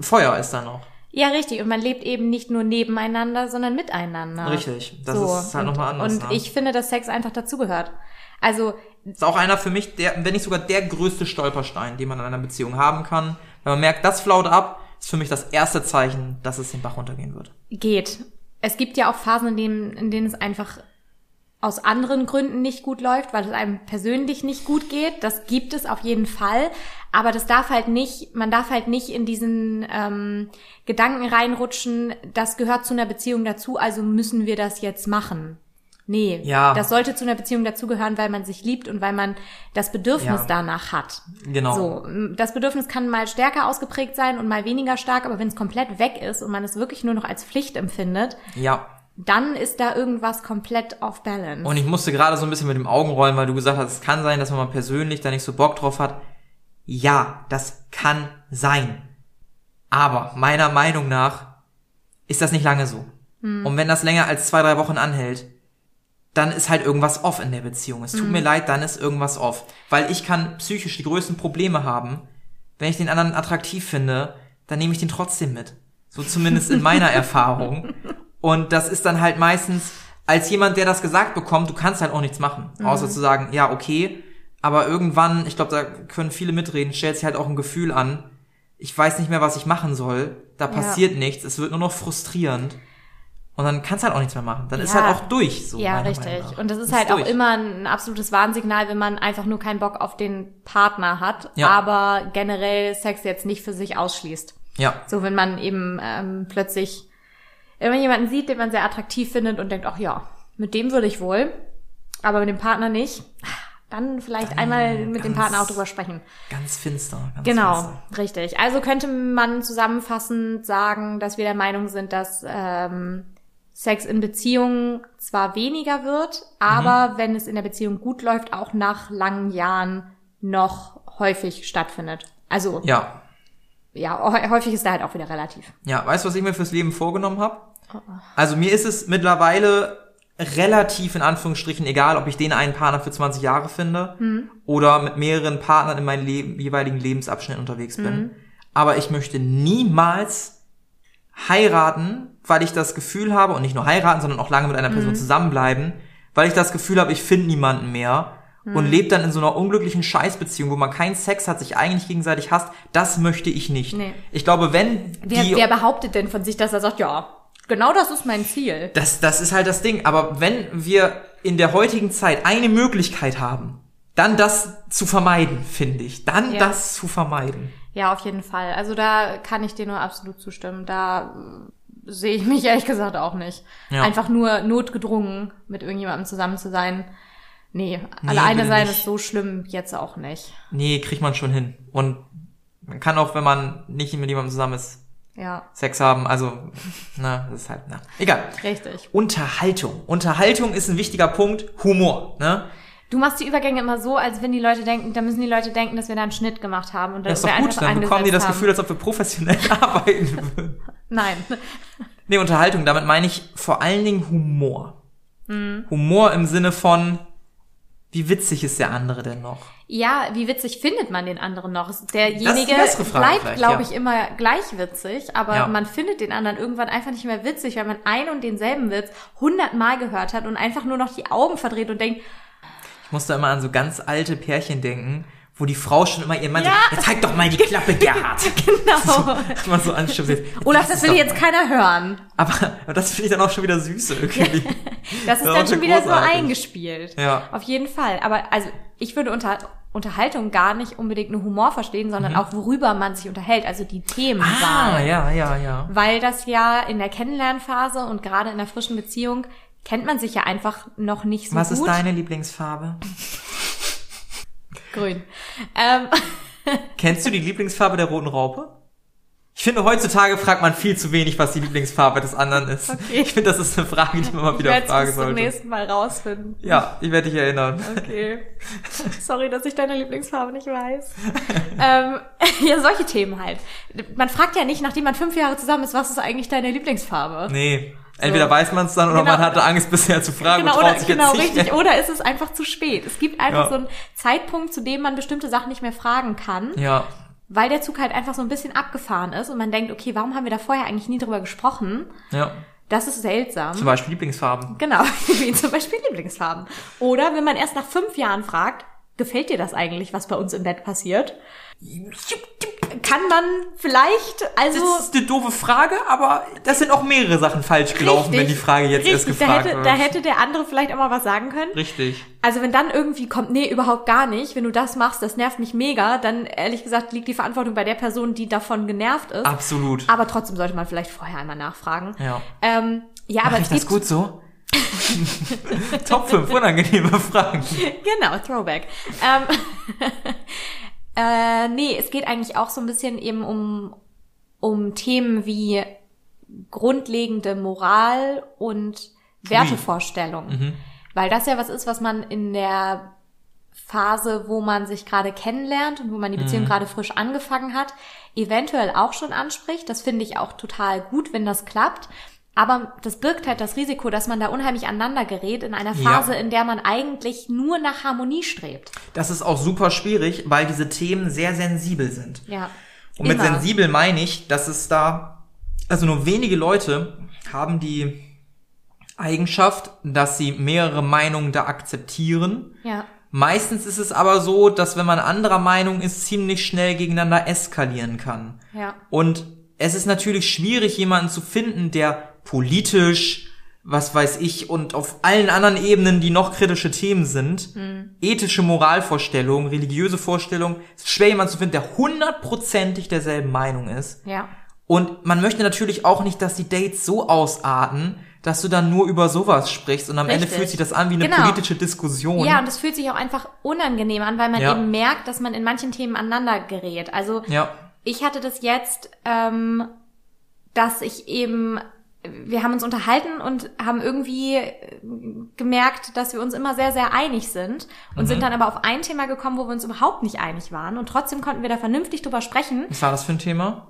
Feuer ist da noch. Ja, richtig. Und man lebt eben nicht nur nebeneinander, sondern miteinander. Richtig. Das so. ist halt und, nochmal anders. Und ne? ich finde, dass Sex einfach dazugehört. Also, ist auch einer für mich, der, wenn nicht sogar der größte Stolperstein, den man in einer Beziehung haben kann. Wenn man merkt, das flaut ab, ist für mich das erste Zeichen, dass es den Bach runtergehen wird. geht. Es gibt ja auch Phasen, in denen, in denen es einfach aus anderen Gründen nicht gut läuft, weil es einem persönlich nicht gut geht. Das gibt es auf jeden Fall. Aber das darf halt nicht, man darf halt nicht in diesen ähm, Gedanken reinrutschen, das gehört zu einer Beziehung dazu, also müssen wir das jetzt machen. Nee, Ja. das sollte zu einer Beziehung dazugehören, weil man sich liebt und weil man das Bedürfnis Ja. danach hat. Genau. So, das Bedürfnis kann mal stärker ausgeprägt sein und mal weniger stark, aber wenn es komplett weg ist und man es wirklich nur noch als Pflicht empfindet, Ja. dann ist da irgendwas komplett off balance. Und ich musste gerade so ein bisschen mit dem Augen rollen, weil du gesagt hast, es kann sein, dass man mal persönlich da nicht so Bock drauf hat. Ja, das kann sein. Aber meiner Meinung nach ist das nicht lange so. Und wenn das länger als zwei, drei Wochen anhält, dann ist halt irgendwas off in der Beziehung. Es tut mir leid, dann ist irgendwas off. Weil ich kann psychisch die größten Probleme haben. Wenn ich den anderen attraktiv finde, dann nehme ich den trotzdem mit. So zumindest in meiner Erfahrung. Und das ist dann halt meistens, als jemand, der das gesagt bekommt, du kannst halt auch nichts machen. Außer zu sagen, ja, okay. Aber irgendwann, ich glaube, da können viele mitreden, stellt sich halt auch ein Gefühl an, ich weiß nicht mehr, was ich machen soll. Da passiert nichts. Es wird nur noch frustrierend. Und dann kannst du halt auch nichts mehr machen. Dann ist Ja. halt auch durch. So ja, richtig. Und das ist Ist halt auch durch. immer ein absolutes Warnsignal, wenn man einfach nur keinen Bock auf den Partner hat, Ja. aber generell Sex jetzt nicht für sich ausschließt. Ja, So, wenn man eben ähm, plötzlich, man jemanden sieht, den man sehr attraktiv findet und denkt, ach ja, mit dem würde ich wohl, aber mit dem Partner nicht, dann vielleicht einmal mit dem ganz- Partner auch drüber sprechen. ganz finster. Ganz Genau, Finster. richtig. Also könnte man zusammenfassend sagen, dass wir der Meinung sind, dass ähm, Sex in Beziehungen zwar weniger wird, aber wenn es in der Beziehung gut läuft, auch nach langen Jahren noch häufig stattfindet. Also Ja, ja, hä- häufig ist da halt auch wieder relativ. ja. Weißt du, was ich mir fürs Leben vorgenommen habe? Also mir ist es mittlerweile relativ in Anführungsstrichen egal, ob ich den einen Partner für 20 Jahre finde oder mit mehreren Partnern in meinen Leben, jeweiligen Lebensabschnitten unterwegs bin. Aber ich möchte niemals heiraten, weil ich das Gefühl habe, und nicht nur heiraten, sondern auch lange mit einer Person zusammenbleiben, weil ich das Gefühl habe, ich finde niemanden mehr und lebe dann in so einer unglücklichen Scheißbeziehung, wo man keinen Sex hat, sich eigentlich gegenseitig hasst. Das möchte ich nicht. Nee. Ich glaube, wenn Wer, die wer behauptet denn von sich, dass er sagt, ja, genau das ist mein Ziel? Das, das ist halt das Ding. Aber wenn wir in der heutigen Zeit eine Möglichkeit haben, dann das zu vermeiden, finde ich. Dann Ja. das zu vermeiden. Ja, auf jeden Fall. Also da kann ich dir nur absolut zustimmen. Da äh, sehe ich mich ehrlich gesagt auch nicht. Ja. Einfach nur notgedrungen, mit irgendjemandem zusammen zu sein. Nee, Nee, alleine sein nicht. ist so schlimm jetzt auch nicht. Nee, kriegt man schon hin. Und man kann auch, wenn man nicht mit jemandem zusammen ist, Ja, Sex haben. Also, na, das ist halt, na. Egal. richtig. Unterhaltung. Unterhaltung ist ein wichtiger Punkt. Humor, ne? Du machst die Übergänge immer so, als wenn die Leute denken, da müssen die Leute denken, dass wir da einen Schnitt gemacht haben und Das ist doch gut, dann bekommen die das Gefühl, als ob wir professionell arbeiten würden. Nein. Nee, Unterhaltung, damit meine ich vor allen Dingen Humor. Humor im Sinne von, wie witzig ist der andere denn noch? Ja, wie witzig findet man den anderen noch? Derjenige bleibt, glaube ja. ich, immer gleich witzig, aber Ja. man findet den anderen irgendwann einfach nicht mehr witzig, weil man ein und denselben Witz hundertmal gehört hat und einfach nur noch die Augen verdreht und denkt, muss da immer an so ganz alte Pärchen denken, wo die Frau schon immer ihren Mann Ja. sagt, jetzt halt doch mal die Klappe, Gerhard. genau. so anschubst. jetzt- Olaf, das will jetzt keiner hören. Aber, aber das finde ich dann auch schon wieder süß irgendwie. Das ist Ja, dann schon wieder so großartig. eingespielt. Ja. Auf jeden Fall. Aber also ich würde unter Unterhaltung gar nicht unbedingt nur Humor verstehen, sondern auch worüber man sich unterhält, also die Themen. Mhm. Ah, ja, ja, ja. Weil das ja in der Kennenlernphase und gerade in der frischen Beziehung kennt man sich ja einfach noch nicht so Was gut. ist deine Lieblingsfarbe? Grün. Ähm, Kennst du die Lieblingsfarbe der roten Raupe? Ich finde, heutzutage fragt man viel zu wenig, was die Lieblingsfarbe des anderen ist. Okay. Ich finde, das ist eine Frage, die man mal ich wieder werde fragen bis zum sollte. nächsten Mal rausfinden. Ja, ich werde dich erinnern. Okay. Sorry, dass ich deine Lieblingsfarbe nicht weiß. ähm, ja, solche Themen halt. Man fragt ja nicht, nachdem man fünf Jahre zusammen ist, was ist eigentlich deine Lieblingsfarbe? Nee. Entweder weiß man es dann oder Genau. man hatte Angst bisher zu fragen Genau, und traut oder, sich genau jetzt nicht richtig. Oder ist es einfach zu spät? Es gibt einfach Ja. so einen Zeitpunkt, zu dem man bestimmte Sachen nicht mehr fragen kann, Ja, weil der Zug halt einfach so ein bisschen abgefahren ist und man denkt, okay, warum haben wir da vorher eigentlich nie drüber gesprochen? ja. Das ist seltsam. Zum Beispiel Lieblingsfarben. Genau, wie zum Beispiel Lieblingsfarben. Oder wenn man erst nach fünf Jahren fragt, gefällt dir das eigentlich, was bei uns im Bett passiert? Kann man vielleicht, also Das ist eine doofe Frage, aber das sind auch mehrere Sachen falsch gelaufen, Richtig, wenn die Frage jetzt erst richtig, da gefragt hätte, wird. da hätte der andere vielleicht auch mal was sagen können. Richtig. Also wenn dann irgendwie kommt, nee, überhaupt gar nicht, wenn du das machst, das nervt mich mega, dann ehrlich gesagt liegt die Verantwortung bei der Person, die davon genervt ist. Absolut. Aber trotzdem sollte man vielleicht vorher einmal nachfragen. Ja. Ähm, ja, Mach aber ich das gut so? Top 5 unangenehme Fragen. Genau, Throwback. Ähm, äh, nee, es geht eigentlich auch so ein bisschen eben um, um Themen wie grundlegende Moral und Wertevorstellungen. Weil das ja was ist, was man in der Phase, wo man sich gerade kennenlernt und wo man die Beziehung gerade frisch angefangen hat, eventuell auch schon anspricht. Das finde ich auch total gut, wenn das klappt. Aber das birgt halt das Risiko, dass man da unheimlich aneinander gerät in einer Ja. Phase, in der man eigentlich nur nach Harmonie strebt. Das ist auch super schwierig, weil diese Themen sehr sensibel sind. Ja. Und mit Immer. sensibel meine ich, dass es da, also nur wenige Leute haben die Eigenschaft, dass sie mehrere Meinungen da akzeptieren. Ja. Meistens ist es aber so, dass wenn man anderer Meinung ist, ziemlich schnell gegeneinander eskalieren kann. Ja. Und es ist natürlich schwierig, jemanden zu finden, der politisch, was weiß ich, und auf allen anderen Ebenen, die noch kritische Themen sind, ethische Moralvorstellungen, religiöse Vorstellungen, es ist schwer jemanden zu finden, der hundertprozentig derselben Meinung ist. Ja. Und man möchte natürlich auch nicht, dass die Dates so ausarten, dass du dann nur über sowas sprichst und am Ende Richtig. fühlt sich das an wie eine Genau. politische Diskussion. Ja, und es fühlt sich auch einfach unangenehm an, weil man Ja. eben merkt, dass man in manchen Themen aneinander gerät. Also ja. Ich hatte das jetzt, ähm, dass ich eben, wir haben uns unterhalten und haben irgendwie äh, gemerkt, dass wir uns immer sehr, sehr einig sind und Mhm. sind dann aber auf ein Thema gekommen, wo wir uns überhaupt nicht einig waren und trotzdem konnten wir da vernünftig drüber sprechen. Was war das für ein Thema?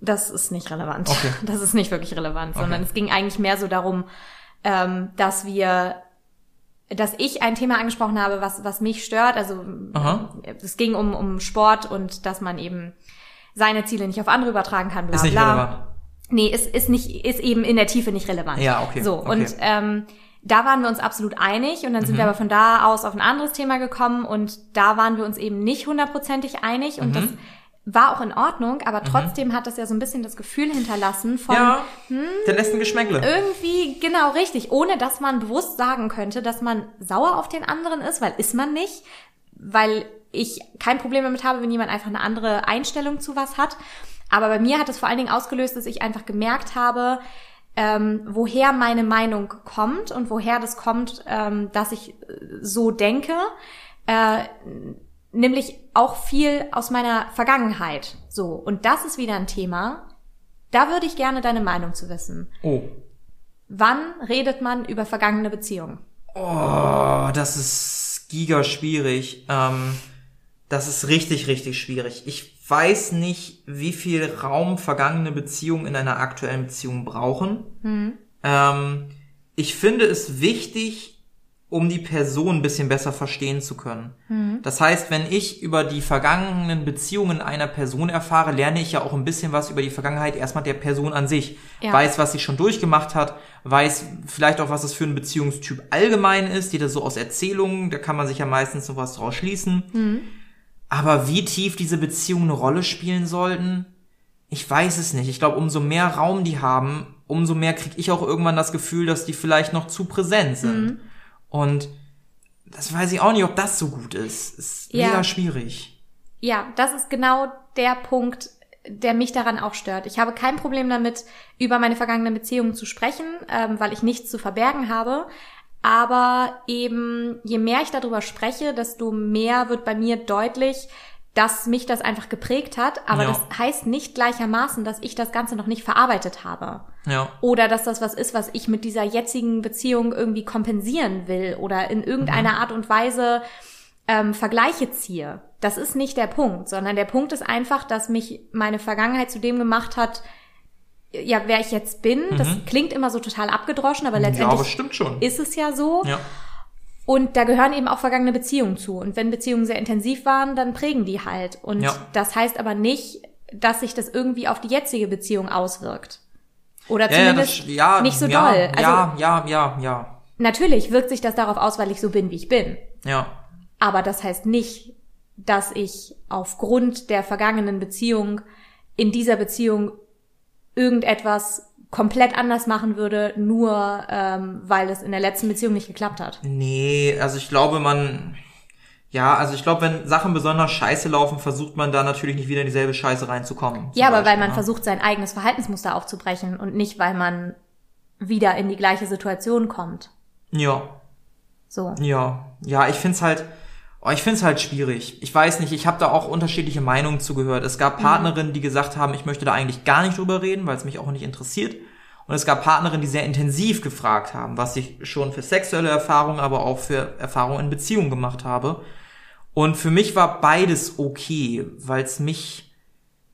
Das ist nicht relevant. Okay. Das ist nicht wirklich relevant, sondern Okay. es ging eigentlich mehr so darum, ähm, dass wir, dass ich ein Thema angesprochen habe, was, was mich stört. Also Aha. äh, es ging um, um Sport und dass man eben seine Ziele nicht auf andere übertragen kann, bla Ist nicht bla. relevant. Nee, ist, ist nicht, ist eben in der Tiefe nicht relevant. Ja, okay, So, okay. und ähm, da waren wir uns absolut einig und dann Mhm. sind wir aber von da aus auf ein anderes Thema gekommen und da waren wir uns eben nicht hundertprozentig einig und Mhm. das war auch in Ordnung, aber trotzdem hat das ja so ein bisschen das Gefühl hinterlassen von Ja, hm? der lässt ein Geschmäckle. irgendwie genau richtig, ohne dass man bewusst sagen könnte, dass man sauer auf den anderen ist, weil ist man nicht, weil ich kein Problem damit habe, wenn jemand einfach eine andere Einstellung zu was hat. Aber bei mir hat es vor allen Dingen ausgelöst, dass ich einfach gemerkt habe, ähm, woher meine Meinung kommt und woher das kommt, ähm, dass ich äh, so denke. Äh, nämlich auch viel aus meiner Vergangenheit. So. Und das ist wieder ein Thema. Da würde ich gerne deine Meinung zu wissen. Oh. Wann redet man über vergangene Beziehungen? Oh, das ist giga schwierig. Ähm, das ist richtig, richtig schwierig. Ich weiß nicht, wie viel Raum vergangene Beziehungen in einer aktuellen Beziehung brauchen. Ähm, ich finde es wichtig, um die Person ein bisschen besser verstehen zu können. Mhm. Das heißt, wenn ich über die vergangenen Beziehungen einer Person erfahre, lerne ich ja auch ein bisschen was über die Vergangenheit erstmal der Person an sich. Ja. Weiß, was sie schon durchgemacht hat, weiß vielleicht auch, was es für ein Beziehungstyp allgemein ist, jeder so aus Erzählungen, da kann man sich ja meistens sowas draus schließen. Mhm. Aber wie tief diese Beziehungen eine Rolle spielen sollten, ich weiß es nicht. Ich glaube, umso mehr Raum die haben, umso mehr kriege ich auch irgendwann das Gefühl, dass die vielleicht noch zu präsent sind. Mhm. Und das weiß ich auch nicht, ob das so gut ist. Ist Ja. mega schwierig. Ja, das ist genau der Punkt, der mich daran auch stört. Ich habe kein Problem damit, über meine vergangenen Beziehungen zu sprechen, ähm, weil ich nichts zu verbergen habe. Aber eben, je mehr ich darüber spreche, desto mehr wird bei mir deutlich, dass mich das einfach geprägt hat. Aber Ja. das heißt nicht gleichermaßen, dass ich das Ganze noch nicht verarbeitet habe. Ja. Oder dass das was ist, was ich mit dieser jetzigen Beziehung irgendwie kompensieren will oder in irgendeiner Art und Weise ähm, Vergleiche ziehe. Das ist nicht der Punkt, sondern der Punkt ist einfach, dass mich meine Vergangenheit zu dem gemacht hat, ja, wer ich jetzt bin. Das klingt immer so total abgedroschen, aber Ja, aber letztendlich stimmt schon. ist es ja so. Ja. Und da gehören eben auch vergangene Beziehungen zu. Und wenn Beziehungen sehr intensiv waren, dann prägen die halt. Und Ja. das heißt aber nicht, dass sich das irgendwie auf die jetzige Beziehung auswirkt. Oder Ja, zumindest das, ja, nicht so ja, doll. Also ja, ja, ja, ja. natürlich wirkt sich das darauf aus, weil ich so bin, wie ich bin. Ja. Aber das heißt nicht, dass ich aufgrund der vergangenen Beziehung in dieser Beziehung irgendetwas komplett anders machen würde, nur ähm, weil es in der letzten Beziehung nicht geklappt hat. Nee, also ich glaube, man. Ja, also ich glaube, wenn Sachen besonders scheiße laufen, versucht man da natürlich nicht wieder in dieselbe Scheiße reinzukommen. Ja, aber weil Beispiel, man ne? versucht, sein eigenes Verhaltensmuster aufzubrechen und nicht, weil man wieder in die gleiche Situation kommt. Ja, So. ja, ja, ich find's halt. Oh, ich find's halt schwierig. Ich weiß nicht, ich habe da auch unterschiedliche Meinungen zugehört. Es gab Partnerinnen, die gesagt haben, ich möchte da eigentlich gar nicht drüber reden, weil es mich auch nicht interessiert. Und es gab Partnerinnen, die sehr intensiv gefragt haben, was ich schon für sexuelle Erfahrungen, aber auch für Erfahrungen in Beziehungen gemacht habe. Und für mich war beides okay, weil es mich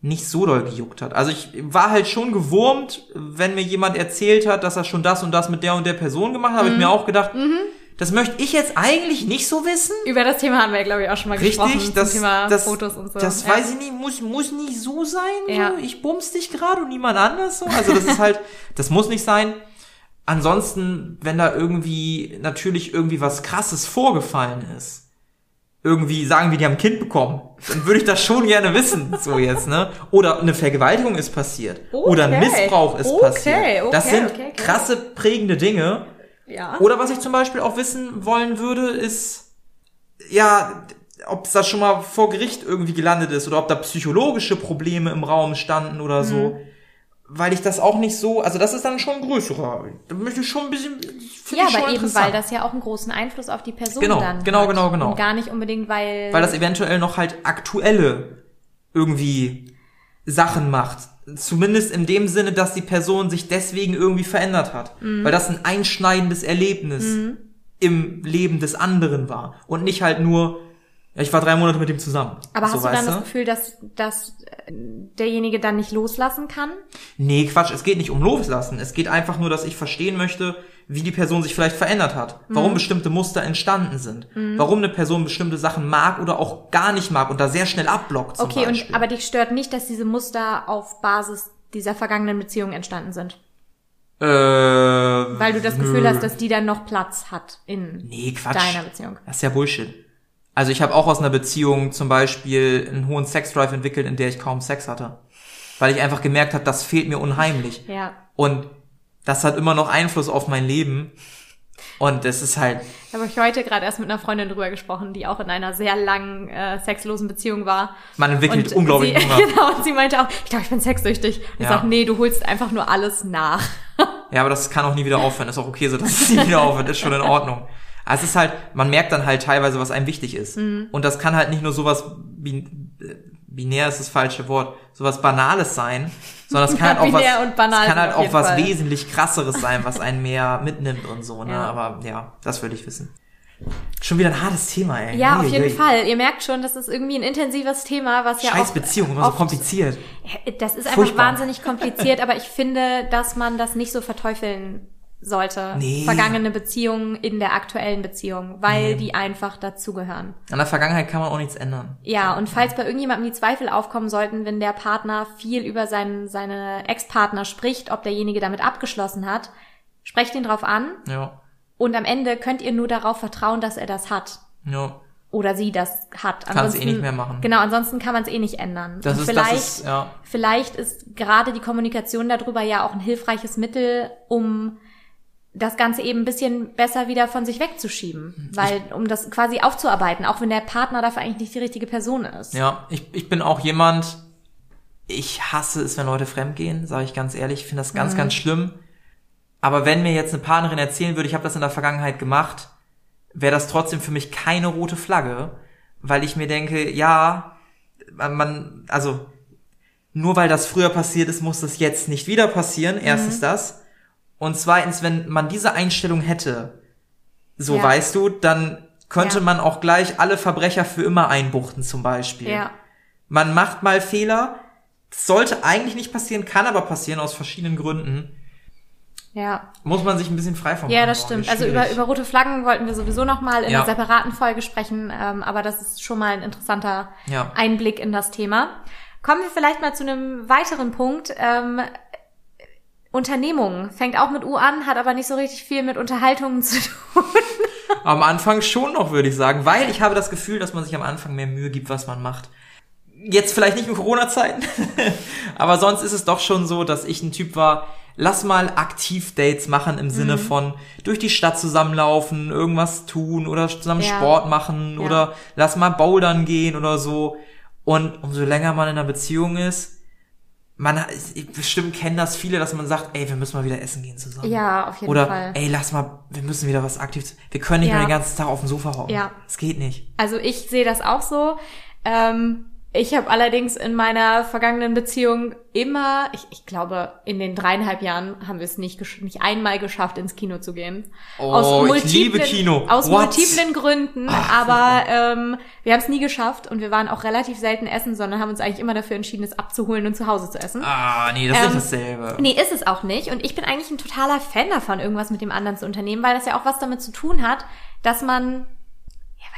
nicht so doll gejuckt hat. Also ich war halt schon gewurmt, wenn mir jemand erzählt hat, dass er schon das und das mit der und der Person gemacht hat, habe ich mir auch gedacht, das möchte ich jetzt eigentlich nicht so wissen. Über das Thema haben wir, glaube ich, auch schon mal gesprochen. Richtig, das, Thema das, Fotos und so. das Ja. weiß ich nicht, muss, muss nicht so sein. Ja. So. Ich bums dich gerade und niemand anders so. Also das ist halt, das muss nicht sein. Ansonsten, wenn da irgendwie natürlich irgendwie was krasses vorgefallen ist, irgendwie sagen wir, die haben ein Kind bekommen, dann würde ich das schon gerne wissen, so jetzt, ne? Oder eine Vergewaltigung ist passiert. Oder ein Okay. Missbrauch ist Okay, passiert. Das okay, sind okay, okay. krasse prägende Dinge. Ja. Oder was ich zum Beispiel auch wissen wollen würde, ist, ja, ob da schon mal vor Gericht irgendwie gelandet ist oder ob da psychologische Probleme im Raum standen oder so. Mhm. Weil ich das auch nicht so, also das ist dann schon größerer. Da möchte ich schon ein bisschen, Ja, aber eben, weil das ja auch einen großen Einfluss auf die Person Genau, dann genau, hat. genau, genau. Und gar nicht unbedingt, weil... weil das eventuell noch halt aktuelle irgendwie Sachen macht. Zumindest in dem Sinne, dass die Person sich deswegen irgendwie verändert hat. Mhm. Weil das ein einschneidendes Erlebnis im Leben des anderen war. Und nicht halt nur, ja, ich war drei Monate mit dem zusammen. aber so, hast du dann weißt das Gefühl, dass, dass äh, derjenige dann nicht loslassen kann? Nee, Quatsch, es geht nicht um Loslassen. Es geht einfach nur, dass ich verstehen möchte, wie die Person sich vielleicht verändert hat. Warum bestimmte Muster entstanden sind. Warum eine Person bestimmte Sachen mag oder auch gar nicht mag und da sehr schnell abblockt zum Okay, und Beispiel. aber dich stört nicht, dass diese Muster auf Basis dieser vergangenen Beziehung entstanden sind. äh, Weil du das Gefühl nö. hast, dass die dann noch Platz hat in Nee, deiner Beziehung. Das ist ja Bullshit. Also ich habe auch aus einer Beziehung zum Beispiel einen hohen Sexdrive entwickelt, in der ich kaum Sex hatte. Weil ich einfach gemerkt habe, das fehlt mir unheimlich. Ja. Und das hat immer noch Einfluss auf mein Leben. Und das ist halt, Da habe ich heute gerade erst mit einer Freundin drüber gesprochen, die auch in einer sehr langen äh, sexlosen Beziehung war. man entwickelt Und unglaublich sie, Hunger. Genau, und sie meinte auch, ich glaube, ich bin sexsüchtig. Ich Ja. sag, nee, du holst einfach nur alles nach. Ja, aber das kann auch nie wieder aufhören. Ist auch okay so, dass es nie wieder aufhört. Ist schon in Ordnung. Aber es ist halt, man merkt dann halt teilweise, was einem wichtig ist. Mhm. Und das kann halt nicht nur sowas, bin, äh, binär ist das falsche Wort, sowas Banales sein, sondern es kann halt auch was, banal es kann halt auf auch was Fall. wesentlich krasseres sein, was einen mehr mitnimmt und so, ne? Ja. Aber ja, das würde ich wissen. Schon wieder ein hartes Thema, ey. Ja, auf Ui, jeden ui. Fall. Ihr merkt schon, das ist irgendwie ein intensives Thema, was ja Scheiß Beziehung, immer so kompliziert. Das ist einfach Furchtbar. wahnsinnig kompliziert, aber ich finde, dass man das nicht so verteufeln sollte. Nee. Vergangene Beziehungen in der aktuellen Beziehung, weil die einfach dazugehören. An der Vergangenheit kann man auch nichts ändern. Ja, und falls bei irgendjemandem die Zweifel aufkommen sollten, wenn der Partner viel über seinen, seine Ex-Partner spricht, ob derjenige damit abgeschlossen hat, sprecht ihn drauf an Ja. und am Ende könnt ihr nur darauf vertrauen, dass er das hat. Ja. Oder sie das hat. Kann's eh nicht mehr machen. Genau, ansonsten kann man es eh nicht ändern. Das und ist, vielleicht, das ist, ja. vielleicht ist gerade die Kommunikation darüber ja auch ein hilfreiches Mittel, um das Ganze eben ein bisschen besser wieder von sich wegzuschieben. Weil, um das quasi aufzuarbeiten, auch wenn der Partner dafür eigentlich nicht die richtige Person ist. Ja, ich, ich bin auch jemand, ich hasse es, wenn Leute fremdgehen, sage ich ganz ehrlich. Ich finde das Mhm. ganz, ganz schlimm. Aber wenn mir jetzt eine Partnerin erzählen würde, ich habe das in der Vergangenheit gemacht, wäre das trotzdem für mich keine rote Flagge, weil ich mir denke, ja, man- also nur weil das früher passiert ist, muss das jetzt nicht wieder passieren. Mhm. Erstens das. Und zweitens, wenn man diese Einstellung hätte, so Ja. weißt du, dann könnte Ja. man auch gleich alle Verbrecher für immer einbuchten zum Beispiel. Ja. Man macht mal Fehler. Sollte eigentlich nicht passieren, kann aber passieren aus verschiedenen Gründen. Ja. Muss man sich ein bisschen frei von Ja, das stimmt. wie Also über, schwierig. über rote Flaggen wollten wir sowieso noch mal in Ja. einer separaten Folge sprechen, ähm, aber das ist schon mal ein interessanter Ja. Einblick in das Thema. Kommen wir vielleicht mal zu einem weiteren Punkt. Ähm, Unternehmung fängt auch mit U an, hat aber nicht so richtig viel mit Unterhaltungen zu tun. Am Anfang schon noch, würde ich sagen, weil ich habe das Gefühl, dass man sich am Anfang mehr Mühe gibt, was man macht. Jetzt vielleicht nicht in Corona-Zeiten, aber sonst ist es doch schon so, dass ich ein Typ war, lass mal Aktiv-Dates machen im Sinne von durch die Stadt zusammenlaufen, irgendwas tun oder zusammen Ja. Sport machen Ja. oder lass mal bouldern gehen oder so. Und umso länger man in einer Beziehung ist, man bestimmt kennen das viele, dass man sagt, ey, wir müssen mal wieder essen gehen zusammen. Ja, auf jeden Oder, Fall. ey, lass mal, wir müssen wieder was aktiv, wir können nicht Ja. mehr den ganzen Tag auf dem Sofa hocken. Ja. Es geht nicht. Also ich sehe das auch so. Ähm, ich habe allerdings in meiner vergangenen Beziehung immer, ich, ich glaube, in den dreieinhalb Jahren haben wir es nicht, nicht einmal geschafft, ins Kino zu gehen. Oh, ich liebe Kino. Aus What? multiplen Gründen, aber ähm, wir haben es nie geschafft und wir waren auch relativ selten essen, sondern haben uns eigentlich immer dafür entschieden, es abzuholen und zu Hause zu essen. Ah, nee, das ist Ähm, nicht dasselbe. Nee, ist es auch nicht. Und ich bin eigentlich ein totaler Fan davon, irgendwas mit dem anderen zu unternehmen, weil das ja auch was damit zu tun hat, dass man,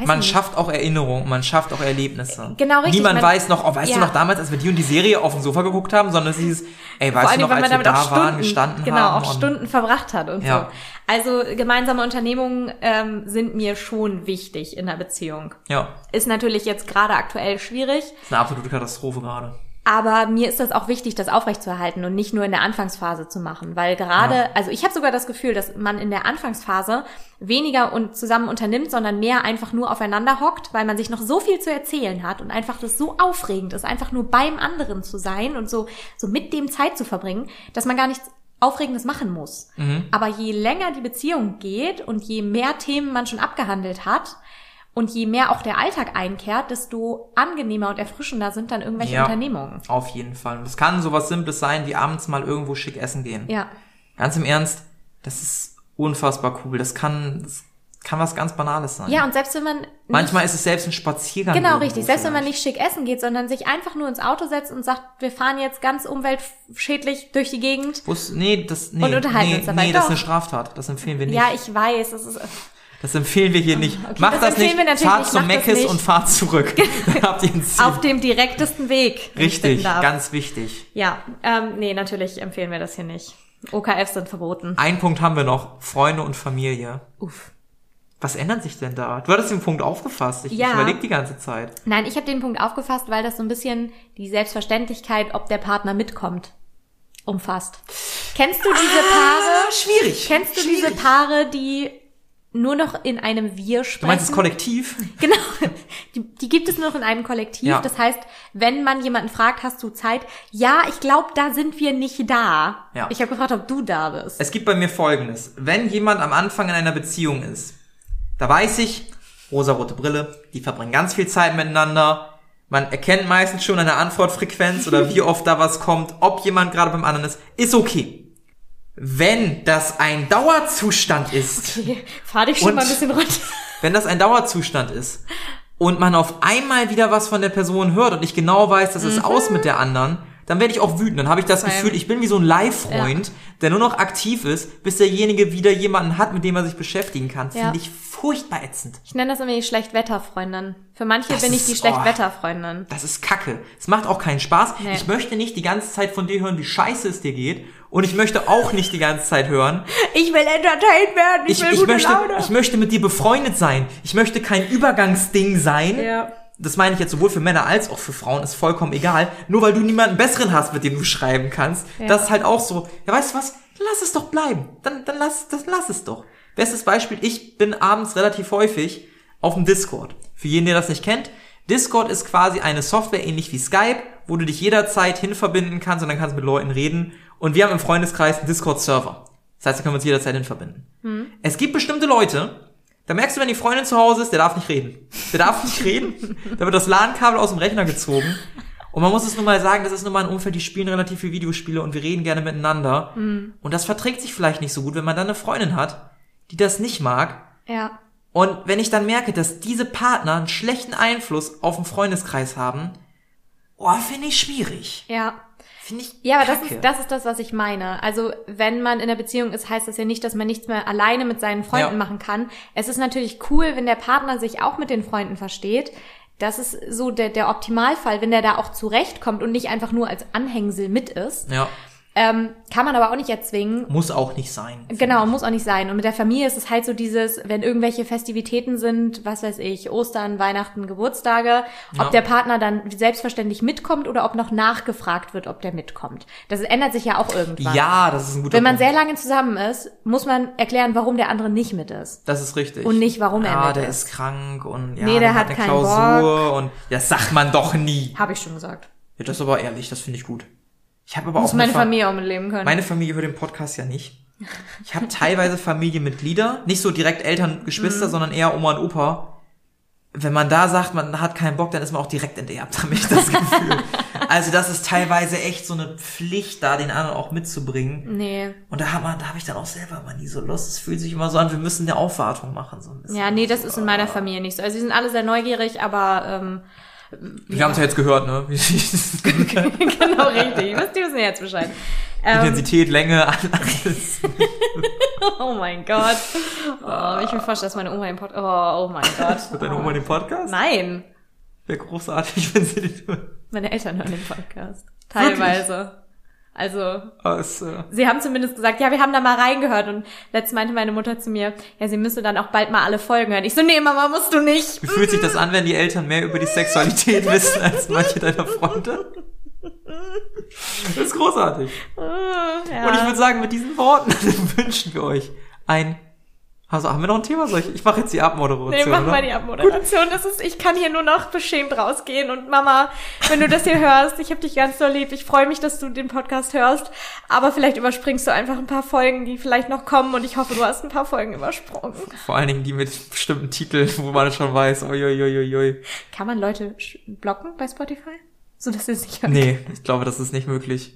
weiß Man ich nicht. schafft auch Erinnerungen, man schafft auch Erlebnisse. Genau, richtig. Niemand Man- weiß noch, oh, weißt du Ja. noch damals, als wir die und die Serie auf dem Sofa geguckt haben, sondern es hieß, ey, weißt du noch, als wir da waren, gestanden genau, haben. auch und- Stunden verbracht hat und Ja. so. Also gemeinsame Unternehmungen ähm, sind mir schon wichtig in der Beziehung. Ja, Ist natürlich jetzt gerade aktuell schwierig, ist eine absolute Katastrophe gerade. Aber mir ist das auch wichtig, das aufrechtzuerhalten und nicht nur in der Anfangsphase zu machen, weil gerade, Ja. also ich habe sogar das Gefühl, dass man in der Anfangsphase weniger und zusammen unternimmt, sondern mehr einfach nur aufeinander hockt, weil man sich noch so viel zu erzählen hat und einfach das so aufregend ist, einfach nur beim anderen zu sein und so so mit dem Zeit zu verbringen, dass man gar nichts Aufregendes machen muss. Mhm. Aber je länger die Beziehung geht und je mehr Themen man schon abgehandelt hat, und je mehr auch der Alltag einkehrt, desto angenehmer und erfrischender sind dann irgendwelche Ja. Unternehmungen. Auf jeden Fall. Und es kann sowas Simples sein, wie abends mal irgendwo schick essen gehen. Ja. Ganz im Ernst, das ist unfassbar cool. Das kann, das kann was ganz Banales sein. Ja, und selbst wenn man Manchmal ist es selbst ein Spaziergang. genau richtig, selbst wenn man vielleicht. nicht schick essen geht, sondern sich einfach nur ins Auto setzt und sagt, wir fahren jetzt ganz umweltschädlich durch die Gegend. Wo's- Nee, das, nee, Und unterhalten nee, uns dabei. nee, das ist Doch. eine Straftat. Das empfehlen wir nicht. Ja, ich weiß, das ist Das empfehlen wir hier nicht. Okay, Macht das das, nicht. Fahrt nicht. das Meckes und fahrt zurück. Ziel. auf dem direktesten Weg. Richtig, ganz wichtig. Ja, ähm, nee, natürlich empfehlen wir das hier nicht. OKFs sind verboten. Ein Punkt haben wir noch. Freunde und Familie. Uff. Was ändert sich denn da? Du hattest den Punkt aufgefasst. Ich, Ja. ich überlege die ganze Zeit. Nein, ich habe den Punkt aufgefasst, weil das so ein bisschen die Selbstverständlichkeit, ob der Partner mitkommt, umfasst. Kennst du diese Paare? schwierig. Kennst du diese Paare, die nur noch in einem Wir sprechen? Du meinst das Kollektiv? Genau. Die, die gibt es nur noch in einem Kollektiv. Ja. Das heißt, wenn man jemanden fragt, hast du Zeit? Ja, ich glaube, da sind wir nicht da. Ja. Ich habe gefragt, ob du da bist. Es gibt bei mir Folgendes. Wenn jemand am Anfang in einer Beziehung ist, da weiß ich, rosarote Brille, die verbringen ganz viel Zeit miteinander. Man erkennt meistens schon an der Antwortfrequenz oder wie oft da was kommt, ob jemand gerade beim anderen ist, ist okay. Wenn das ein Dauerzustand ist, Okay, fahr dich schon mal ein bisschen runter. wenn das ein Dauerzustand ist und man auf einmal wieder was von der Person hört und ich genau weiß, das ist aus mit der anderen, dann werde ich auch wütend. Dann habe ich das Same. Gefühl, ich bin wie so ein Live-Freund, der nur noch aktiv ist, bis derjenige wieder jemanden hat, mit dem er sich beschäftigen kann. Ja. Finde ich furchtbar ätzend. Ich nenne das immer die Schlechtwetterfreundin. Für manche Das bin ich ist- die oh. Schlechtwetterfreundin. Das ist Kacke. Es macht auch keinen Spaß. Nee. Ich möchte nicht die ganze Zeit von dir hören, wie scheiße es dir geht. Und ich möchte auch nicht die ganze Zeit hören. Ich will entertained werden, Ich, ich, möchte, ich möchte mit dir befreundet sein. Ich möchte kein Übergangsding sein. ja. Das meine ich jetzt sowohl für Männer als auch für Frauen, ist vollkommen egal. Nur weil du niemanden besseren hast, mit dem du schreiben kannst. Ja. Das ist halt auch so. Ja, weißt du was? Lass es doch bleiben. Dann, dann lass, das, lass es doch. Bestes Beispiel, ich bin abends relativ häufig auf dem Discord. Für jeden, der das nicht kennt, Discord ist quasi eine Software ähnlich wie Skype, wo du dich jederzeit hinverbinden kannst und dann kannst du mit Leuten reden. Und wir haben im Freundeskreis einen Discord-Server. Das heißt, da können wir uns jederzeit hinverbinden. Es gibt bestimmte Leute, da merkst du, wenn die Freundin zu Hause ist, der darf nicht reden. Der darf nicht reden. Da wird das LAN-Kabel aus dem Rechner gezogen. Und man muss es nun mal sagen, das ist nun mal ein Umfeld, die spielen relativ viel Videospiele und wir reden gerne miteinander. Und das verträgt sich vielleicht nicht so gut, wenn man dann eine Freundin hat, die das nicht mag. Ja. Und wenn ich dann merke, dass diese Partner einen schlechten Einfluss auf den Freundeskreis haben, oh, finde ich schwierig. Ja. Finde ich Ja, aber das ist, das ist das, was ich meine. Also, wenn man in der Beziehung ist, heißt das ja nicht, dass man nichts mehr alleine mit seinen Freunden Ja. machen kann. Es ist natürlich cool, wenn der Partner sich auch mit den Freunden versteht. Das ist so der, der Optimalfall, wenn der da auch zurechtkommt und nicht einfach nur als Anhängsel mit ist. Ja, Ähm, kann man aber auch nicht erzwingen. muss auch nicht sein. Genau, muss auch nicht sein. Und mit der Familie ist es halt so dieses, wenn irgendwelche Festivitäten sind, was weiß ich, Ostern, Weihnachten, Geburtstage, Ja. ob der Partner dann selbstverständlich mitkommt oder ob noch nachgefragt wird, ob der mitkommt. Das ändert sich ja auch irgendwann. Ja, das ist ein guter Wenn man Punkt. sehr lange zusammen ist, muss man erklären, warum der andere nicht mit ist. Das ist richtig. Und nicht, warum er Ja, mit der ist. ist krank und ja, Nee, der hat eine keinen Klausur und das sagt man doch nie. Habe ich schon gesagt. Ja, das ist aber ehrlich, das finde ich gut. Ich habe aber Muss auch meine eine Fa- Familie auch mitleben können. Meine Familie hört den Podcast ja nicht. Ich habe teilweise Familienmitglieder, nicht so direkt Eltern, Geschwister, Mhm. sondern eher Oma und Opa. Wenn man da sagt, man hat keinen Bock, dann ist man auch direkt enterbt, habe ich das Gefühl. also das ist teilweise echt so eine Pflicht, da den anderen auch mitzubringen. nee. Und da, hat man, da habe ich dann auch selber immer nie so Lust. Es fühlt sich immer so an, wir müssen eine Aufwartung machen. So ein bisschen. Ja, nee, das ist in meiner Familie nicht so. Also sie sind alle sehr neugierig, aber ähm, Wir haben es ja jetzt gehört, ne? genau richtig. Ihr wissen ja jetzt Bescheid. Ähm, Intensität, Länge, alles. Oh mein Gott. Oh, ich mir vorstellen, dass meine Oma den Podcast. Oh, oh mein Gott. Wird deine Oma den Podcast? Nein. Wäre großartig, wenn sie den hört. Meine Eltern hören den Podcast. Teilweise. Also, äh, sie haben zumindest gesagt, ja, wir haben da mal reingehört. Und letztens meinte meine Mutter zu mir, ja, sie müsste dann auch bald mal alle Folgen hören. Ich so, nee, Mama, musst du nicht. wie fühlt sich das an, wenn die Eltern mehr über die Sexualität wissen als manche deiner Freunde? Das ist großartig. Äh, ja. Und ich würde sagen, mit diesen Worten wünschen wir euch ein. Also haben wir noch ein Thema? Soll ich, ich mache jetzt die Abmoderation. Nee, mach oder? mal die Abmoderation. Das ist, ich kann hier nur noch beschämt rausgehen. Und Mama, wenn du das hier hörst, ich hab dich ganz doll lieb. Ich freue mich, dass du den Podcast hörst. Aber vielleicht überspringst du einfach ein paar Folgen, die vielleicht noch kommen. Und ich hoffe, du hast ein paar Folgen übersprungen. Vor allen Dingen die mit bestimmten Titeln, wo man schon weiß, uiuiuiui. Kann man Leute blocken bei Spotify? So dass sie es nicht. Nee, ich glaube, das ist nicht möglich.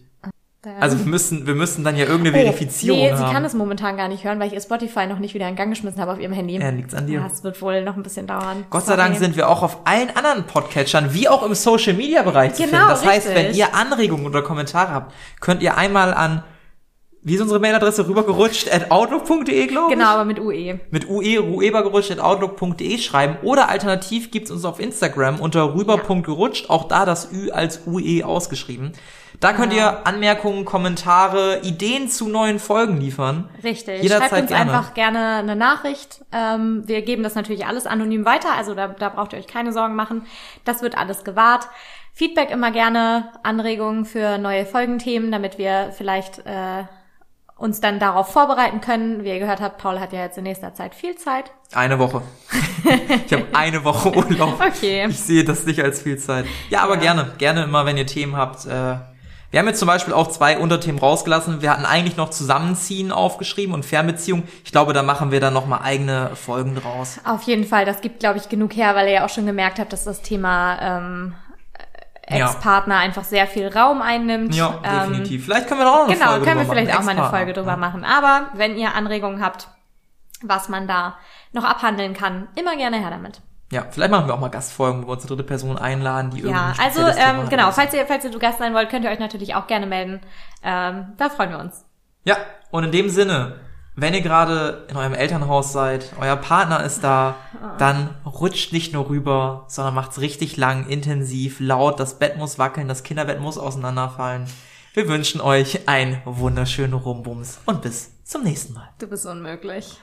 Ähm, Also wir müssen, wir müssen dann ja irgendeine oh, Verifizierung Nee, haben. sie kann es momentan gar nicht hören, weil ich ihr Spotify noch nicht wieder in Gang geschmissen habe auf ihrem Handy. Ja, liegt's an dir. Ja, es wird wohl noch ein bisschen dauern. Gott sei Sorry. Dank sind wir auch auf allen anderen Podcatchern, wie auch im Social Media Bereich zu Genau, finden. Das heißt, richtig. wenn ihr Anregungen oder Kommentare habt, könnt ihr einmal an, wie ist unsere Mailadresse, rübergerutscht at outlook.de, glaube ich? Genau, aber mit UE. Mit ue, ruebergerutscht at outlook.de schreiben oder alternativ gibt's uns auf Instagram unter rüber.gerutscht, auch da das Ü als ue ausgeschrieben. Da könnt ihr Anmerkungen, Kommentare, Ideen zu neuen Folgen liefern. Richtig. Jederzeit Schreibt uns gerne. einfach gerne eine Nachricht. Ähm, wir geben das natürlich alles anonym weiter, also da, da braucht ihr euch keine Sorgen machen. Das wird alles gewahrt. Feedback immer gerne, Anregungen für neue Folgenthemen, damit wir vielleicht äh, uns dann darauf vorbereiten können. Wie ihr gehört habt, Paul hat ja jetzt in nächster Zeit viel Zeit. Eine Woche. ich habe eine Woche Urlaub. Okay. Ich sehe das nicht als viel Zeit. Ja, aber Ja. gerne. Gerne immer, wenn ihr Themen habt. Äh, wir haben jetzt zum Beispiel auch zwei Unterthemen rausgelassen. Wir hatten eigentlich noch Zusammenziehen aufgeschrieben und Fernbeziehung. Ich glaube, da machen wir dann nochmal eigene Folgen draus. Auf jeden Fall, das gibt, glaube ich, genug her, weil ihr ja auch schon gemerkt habt, dass das Thema ähm, Ja. Ex-Partner einfach sehr viel Raum einnimmt. Ja, Ähm, definitiv. Vielleicht können wir da auch noch eine Genau, Folge können wir vielleicht machen. auch mal eine. Folge drüber Ja. machen. Aber wenn ihr Anregungen habt, was man da noch abhandeln kann, immer gerne her damit. Ja, vielleicht machen wir auch mal Gastfolgen, wo wir uns eine dritte Person einladen, die Ja, irgendwie also spezielles Thema ähm, genau, falls ihr, falls ihr zu Gast sein wollt, könnt ihr euch natürlich auch gerne melden. Ähm, da freuen wir uns. Ja, und in dem Sinne, wenn ihr gerade in eurem Elternhaus seid, euer Partner ist da, dann rutscht nicht nur rüber, sondern macht's richtig lang, intensiv, laut, das Bett muss wackeln, das Kinderbett muss auseinanderfallen. Wir wünschen euch einen wunderschönen Rumbums und bis zum nächsten Mal. Du bist unmöglich.